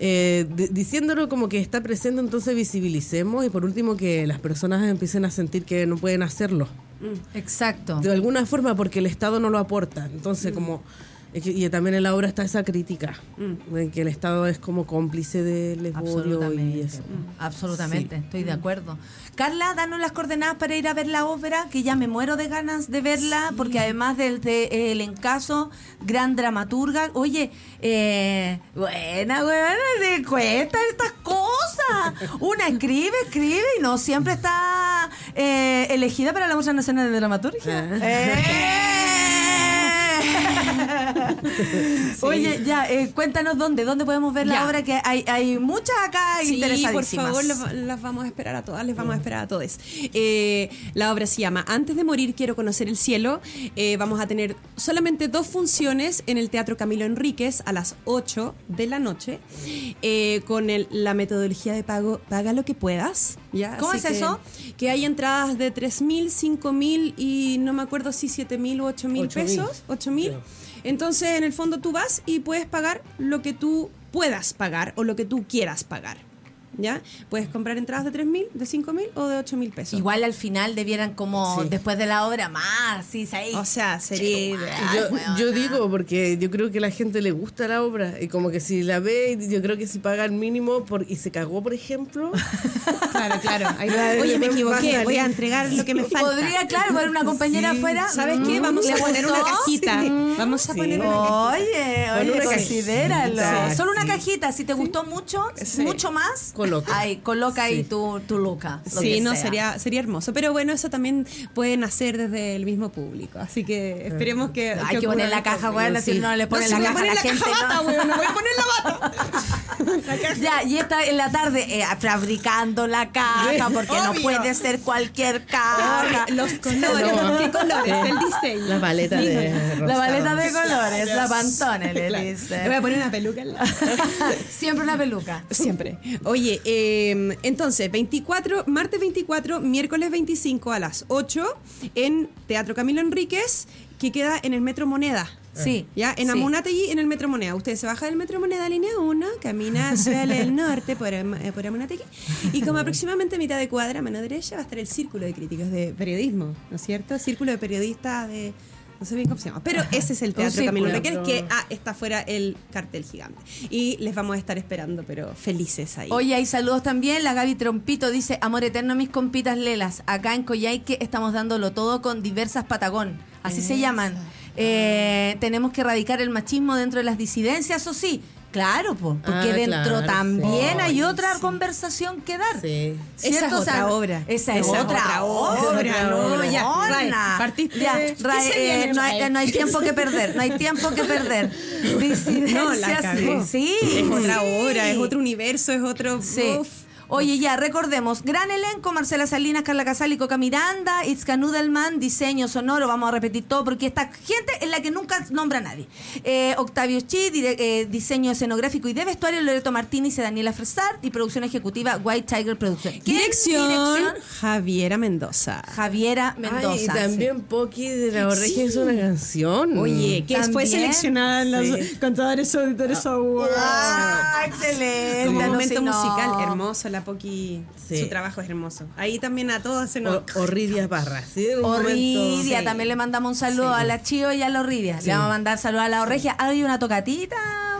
eh, di- diciéndolo como que está presente, entonces visibilicemos y por último que las personas empiecen a sentir que no pueden hacerlo. Exacto. De alguna forma porque el Estado no lo aporta. Entonces, como... es que- Y también en la obra está esa crítica, de que el Estado es como cómplice del odio y eso. Absolutamente, Sí. estoy de acuerdo. Carla, danos las coordenadas para ir a ver la ópera, que ya me muero de ganas de verla, porque además del de, el encaso, gran dramaturga. Oye, eh, buena, buena, te cuesta estas cosas. Una escribe, escribe y no siempre está eh, elegida para la Musa Nacional de Dramaturgia. ¡Eh! *laughs* Oye, ya, eh, cuéntanos dónde, dónde podemos ver la obra, que hay, hay muchas acá Sí, por interesadísimas. favor, las, las vamos a esperar a todas, les vamos a esperar a todos. Eh, la obra se llama Antes de morir quiero conocer el cielo. Eh, vamos a tener solamente dos funciones en el Teatro Camilo Enríquez a las 8 de la noche eh, con el- la metodología de pago Paga lo que puedas. ¿ya? ¿Cómo Así es que- eso? Que hay entradas de 3.000, 5.000 y no me acuerdo si 7.000 o 8.000 8.000. pesos. 8.000. Entonces, en el fondo tú vas y puedes pagar lo que tú puedas pagar o lo que tú quieras pagar. ¿Ya? Puedes comprar entradas de 3.000, de 5.000 o de 8.000 pesos. Igual al final debieran como Sí. después de la obra más, sí, ahí. O sea, sería. Yo, yo digo, porque yo creo que a la gente le gusta la obra y como que si la ve, yo creo que si paga el mínimo por, y se cagó, por ejemplo, *laughs* Claro, claro. Ahí- Claro, Oye, me va a equivoqué. Voy a entregar lo que me falta. Podría, claro, poner una compañera Sí. afuera. ¿Sabes Mm, qué? Vamos ¿le a poner una cajita. Sí. Vamos a poner una cajita. Oye, Con oye, una considéralo. cajita, Solo una cajita, si te gustó mucho, mucho más, Coloca. Ahí, coloca ahí Sí. tu, tu luca. lo Sí, que no, sea. sería, sería hermoso. Pero bueno, eso también pueden hacer desde el mismo público. Así que esperemos que. Hay que poner la caja, weón, si no le ponen si la voy a caja a poner la la gente. caja bata, ¿no? voy a poner la bata. *laughs* Ya, y esta en la tarde eh, fabricando la caja, *laughs* porque no puede ser cualquier caja. Los colores, No. ¿qué colores? El *laughs* diseño. la paleta de La paleta de colores, la pantone, le Claro. dice. Le voy a poner una peluca en la. Siempre una peluca. Siempre. Oye, eh, entonces, 24, martes 24, miércoles 25 a las 8 en Teatro Camilo Enríquez, que queda en el Metro Moneda. Sí. Ya, en sí. Amunategui, en el Metro Moneda. Usted se baja del Metro Moneda, línea 1, camina hacia el, *laughs* norte por, eh, por Amunategui. Y como aproximadamente mitad de cuadra, a mano derecha, va a estar el Círculo de Críticos de Periodismo, ¿no es cierto? Círculo de Periodistas de... No sé bien cómo se llama. Pero ese es el Teatro Camilo. Enríquez, que ah, está fuera el cartel gigante. Y les vamos a estar esperando, pero felices ahí. Oye, hay saludos también. La Gaby Trompito dice, amor eterno, mis compitas lelas. Acá en Coyhaique estamos dándolo todo con diversas Patagón. Así se llaman. Eh, tenemos que erradicar el machismo dentro de las disidencias, o sí. Claro, po, porque Ah, dentro claro, también sí. hay otra conversación que dar. Sí. Esa es O sea, otra obra. Esa es Esa es otra, otra obra. obra, no, no, ya, Rae, partiste- ya, ¿Qué Rae, se viene, eh, no, hay, no hay tiempo que perder, no hay tiempo que perder. Disidencias, *laughs* No, la sí. Es otra obra, es otro universo, es otro... Sí. uf. Oye, ya, recordemos. Gran elenco, Marcela Salinas, Carla Casal y Coca Miranda, Itzka Nudelman, diseño sonoro, vamos a repetir todo porque esta gente es la que nunca nombra a nadie. Eh, Octavio Chi, dire- eh, diseño escenográfico y de vestuario, Loreto Martínez y Daniela Fresart, y producción ejecutiva White Tiger Producción. ¿Quién? Dirección, Dirección, Javiera Mendoza. Javiera Ay, Mendoza. y también Poki de la Borregia hizo una canción. Oye, que fue seleccionada en los Sí. Contadores Auditores Awards. Ah, excelente. Como no, momento sí, no. musical hermoso, la Poki, Sí. su trabajo es hermoso. Ahí también a todos se nos... O- Orridia Parra. ¿sí? En Orridia, también le mandamos un saludo a la Chío y a la Orridia. Sí. Le vamos a mandar saludos a la Orregia. ¿Hay una tocatita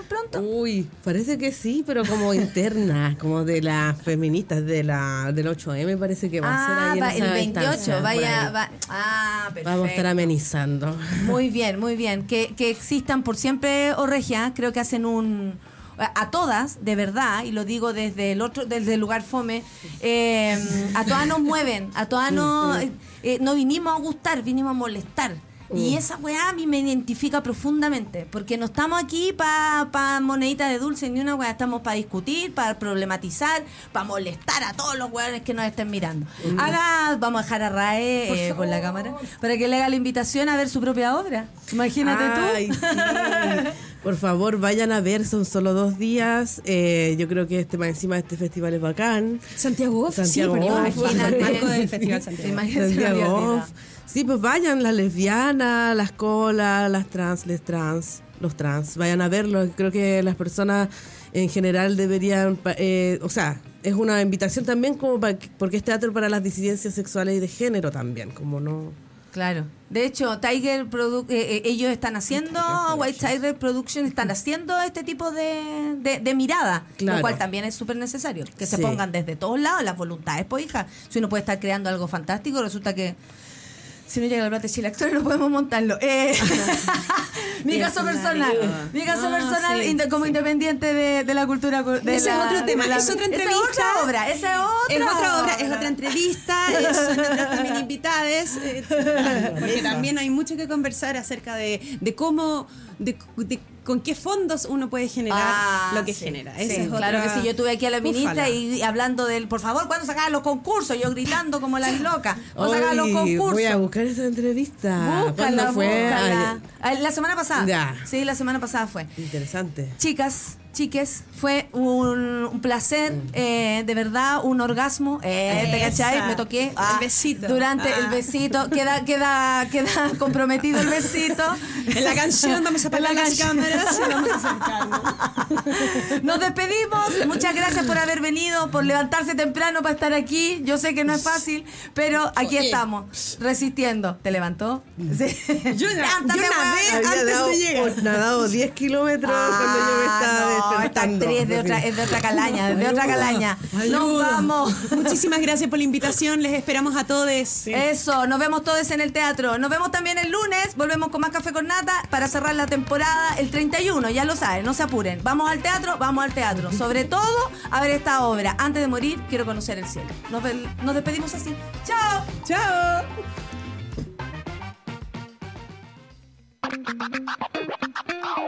pronto? Uy, parece que sí, pero como interna, *laughs* como de las feministas de la del 8M parece que va a ser Ah, ahí en va, esa el 28, instancia, por vaya, va. Ah, perfecto. Vamos a estar amenizando. Muy bien, muy bien. Que, que existan por siempre Orregia, creo que hacen un a todas, de verdad, y lo digo desde el otro, desde el lugar fome, eh, a todas nos mueven, a todas nos, eh, eh, no vinimos a gustar, vinimos a molestar. Y esa weá a mí me identifica profundamente, porque no estamos aquí para pa moneditas de dulce ni una weá, estamos para discutir, para problematizar, para molestar a todos los weones que nos estén mirando. Haga, vamos a dejar a Rae eh, con la cámara, para que le haga la invitación a ver su propia obra. Imagínate Ay, tú. sí. Por favor, vayan a ver, son solo dos días. Eh, yo creo que este más encima este festival es bacán. Santiago Off, Santiago sí, el marco del *laughs* Festival Santiago. Imagínate, Off. Sí, pues vayan, las lesbianas, las colas, las trans, les trans, los trans, vayan a verlo. Creo que las personas en general deberían, eh, o sea, es una invitación también como para, que- porque es teatro para las disidencias sexuales y de género también, como no... Claro. De hecho, Tiger Produ- eh, eh, ellos están haciendo, White Tiger Production están haciendo este tipo de, de, de mirada, Claro. lo cual también es súper necesario. Que se pongan desde todos lados las voluntades, pues hija. Si uno puede estar creando algo fantástico, resulta que si no llega la plata de Chile Actores *laughs* no podemos montarlo. Eh, *laughs* mi caso personal, mi caso No, personal sí, como independiente de, de la cultura. De Ese la- es otro tema, la- es otra esa entrevista. otra obra, esa es otra Es otra obra, es otra entrevista, es- son otras también invitadas, *laughs* porque también hay mucho que conversar acerca de, de cómo, de, de con qué fondos uno puede generar Ah, lo que sí, genera. sí, Esa es claro otra- que sí, yo tuve aquí a la ministra y, y hablando del, por favor, ¿cuándo sacaban los concursos? Yo gritando como las *laughs* locas. ¿Cuándo sacaban los concursos? voy a buscar esa entrevista. Búscala, ¿Cuándo fue? búscala. Ay, Ah, La semana pasada. Ya. Sí, la semana pasada fue. interesante. Chicas, chiques, fue un, un placer, eh, de verdad, un orgasmo. Eh, ¿Te cachai? Me toqué. ah, El besito. Durante el Ah. besito. Queda, queda, queda comprometido el besito. En la canción vamos a apagar En la las canción. cámaras y vamos a acercarnos. Nos despedimos. Muchas gracias por haber venido, por levantarse temprano para estar aquí. Yo sé que no es fácil, pero aquí Oye. estamos, resistiendo. ¿Te levantó? Sí. Yo, yo nadé antes dado- de llegar. nadado 10 kilómetros cuando yo me estaba Ah, no, esta actriz es de otra, es de otra calaña, es de otra calaña. Nos vamos. Muchísimas gracias por la invitación, les esperamos a todos. Eso, nos vemos todos en el teatro. Nos vemos también el lunes. Volvemos con más café con nata para cerrar la temporada el 31. Ya lo saben, no se apuren. Vamos al teatro, vamos al teatro. Sobre todo a ver esta obra. Antes de morir, quiero conocer el cielo. Nos despedimos así. ¡Chao! ¡Chao!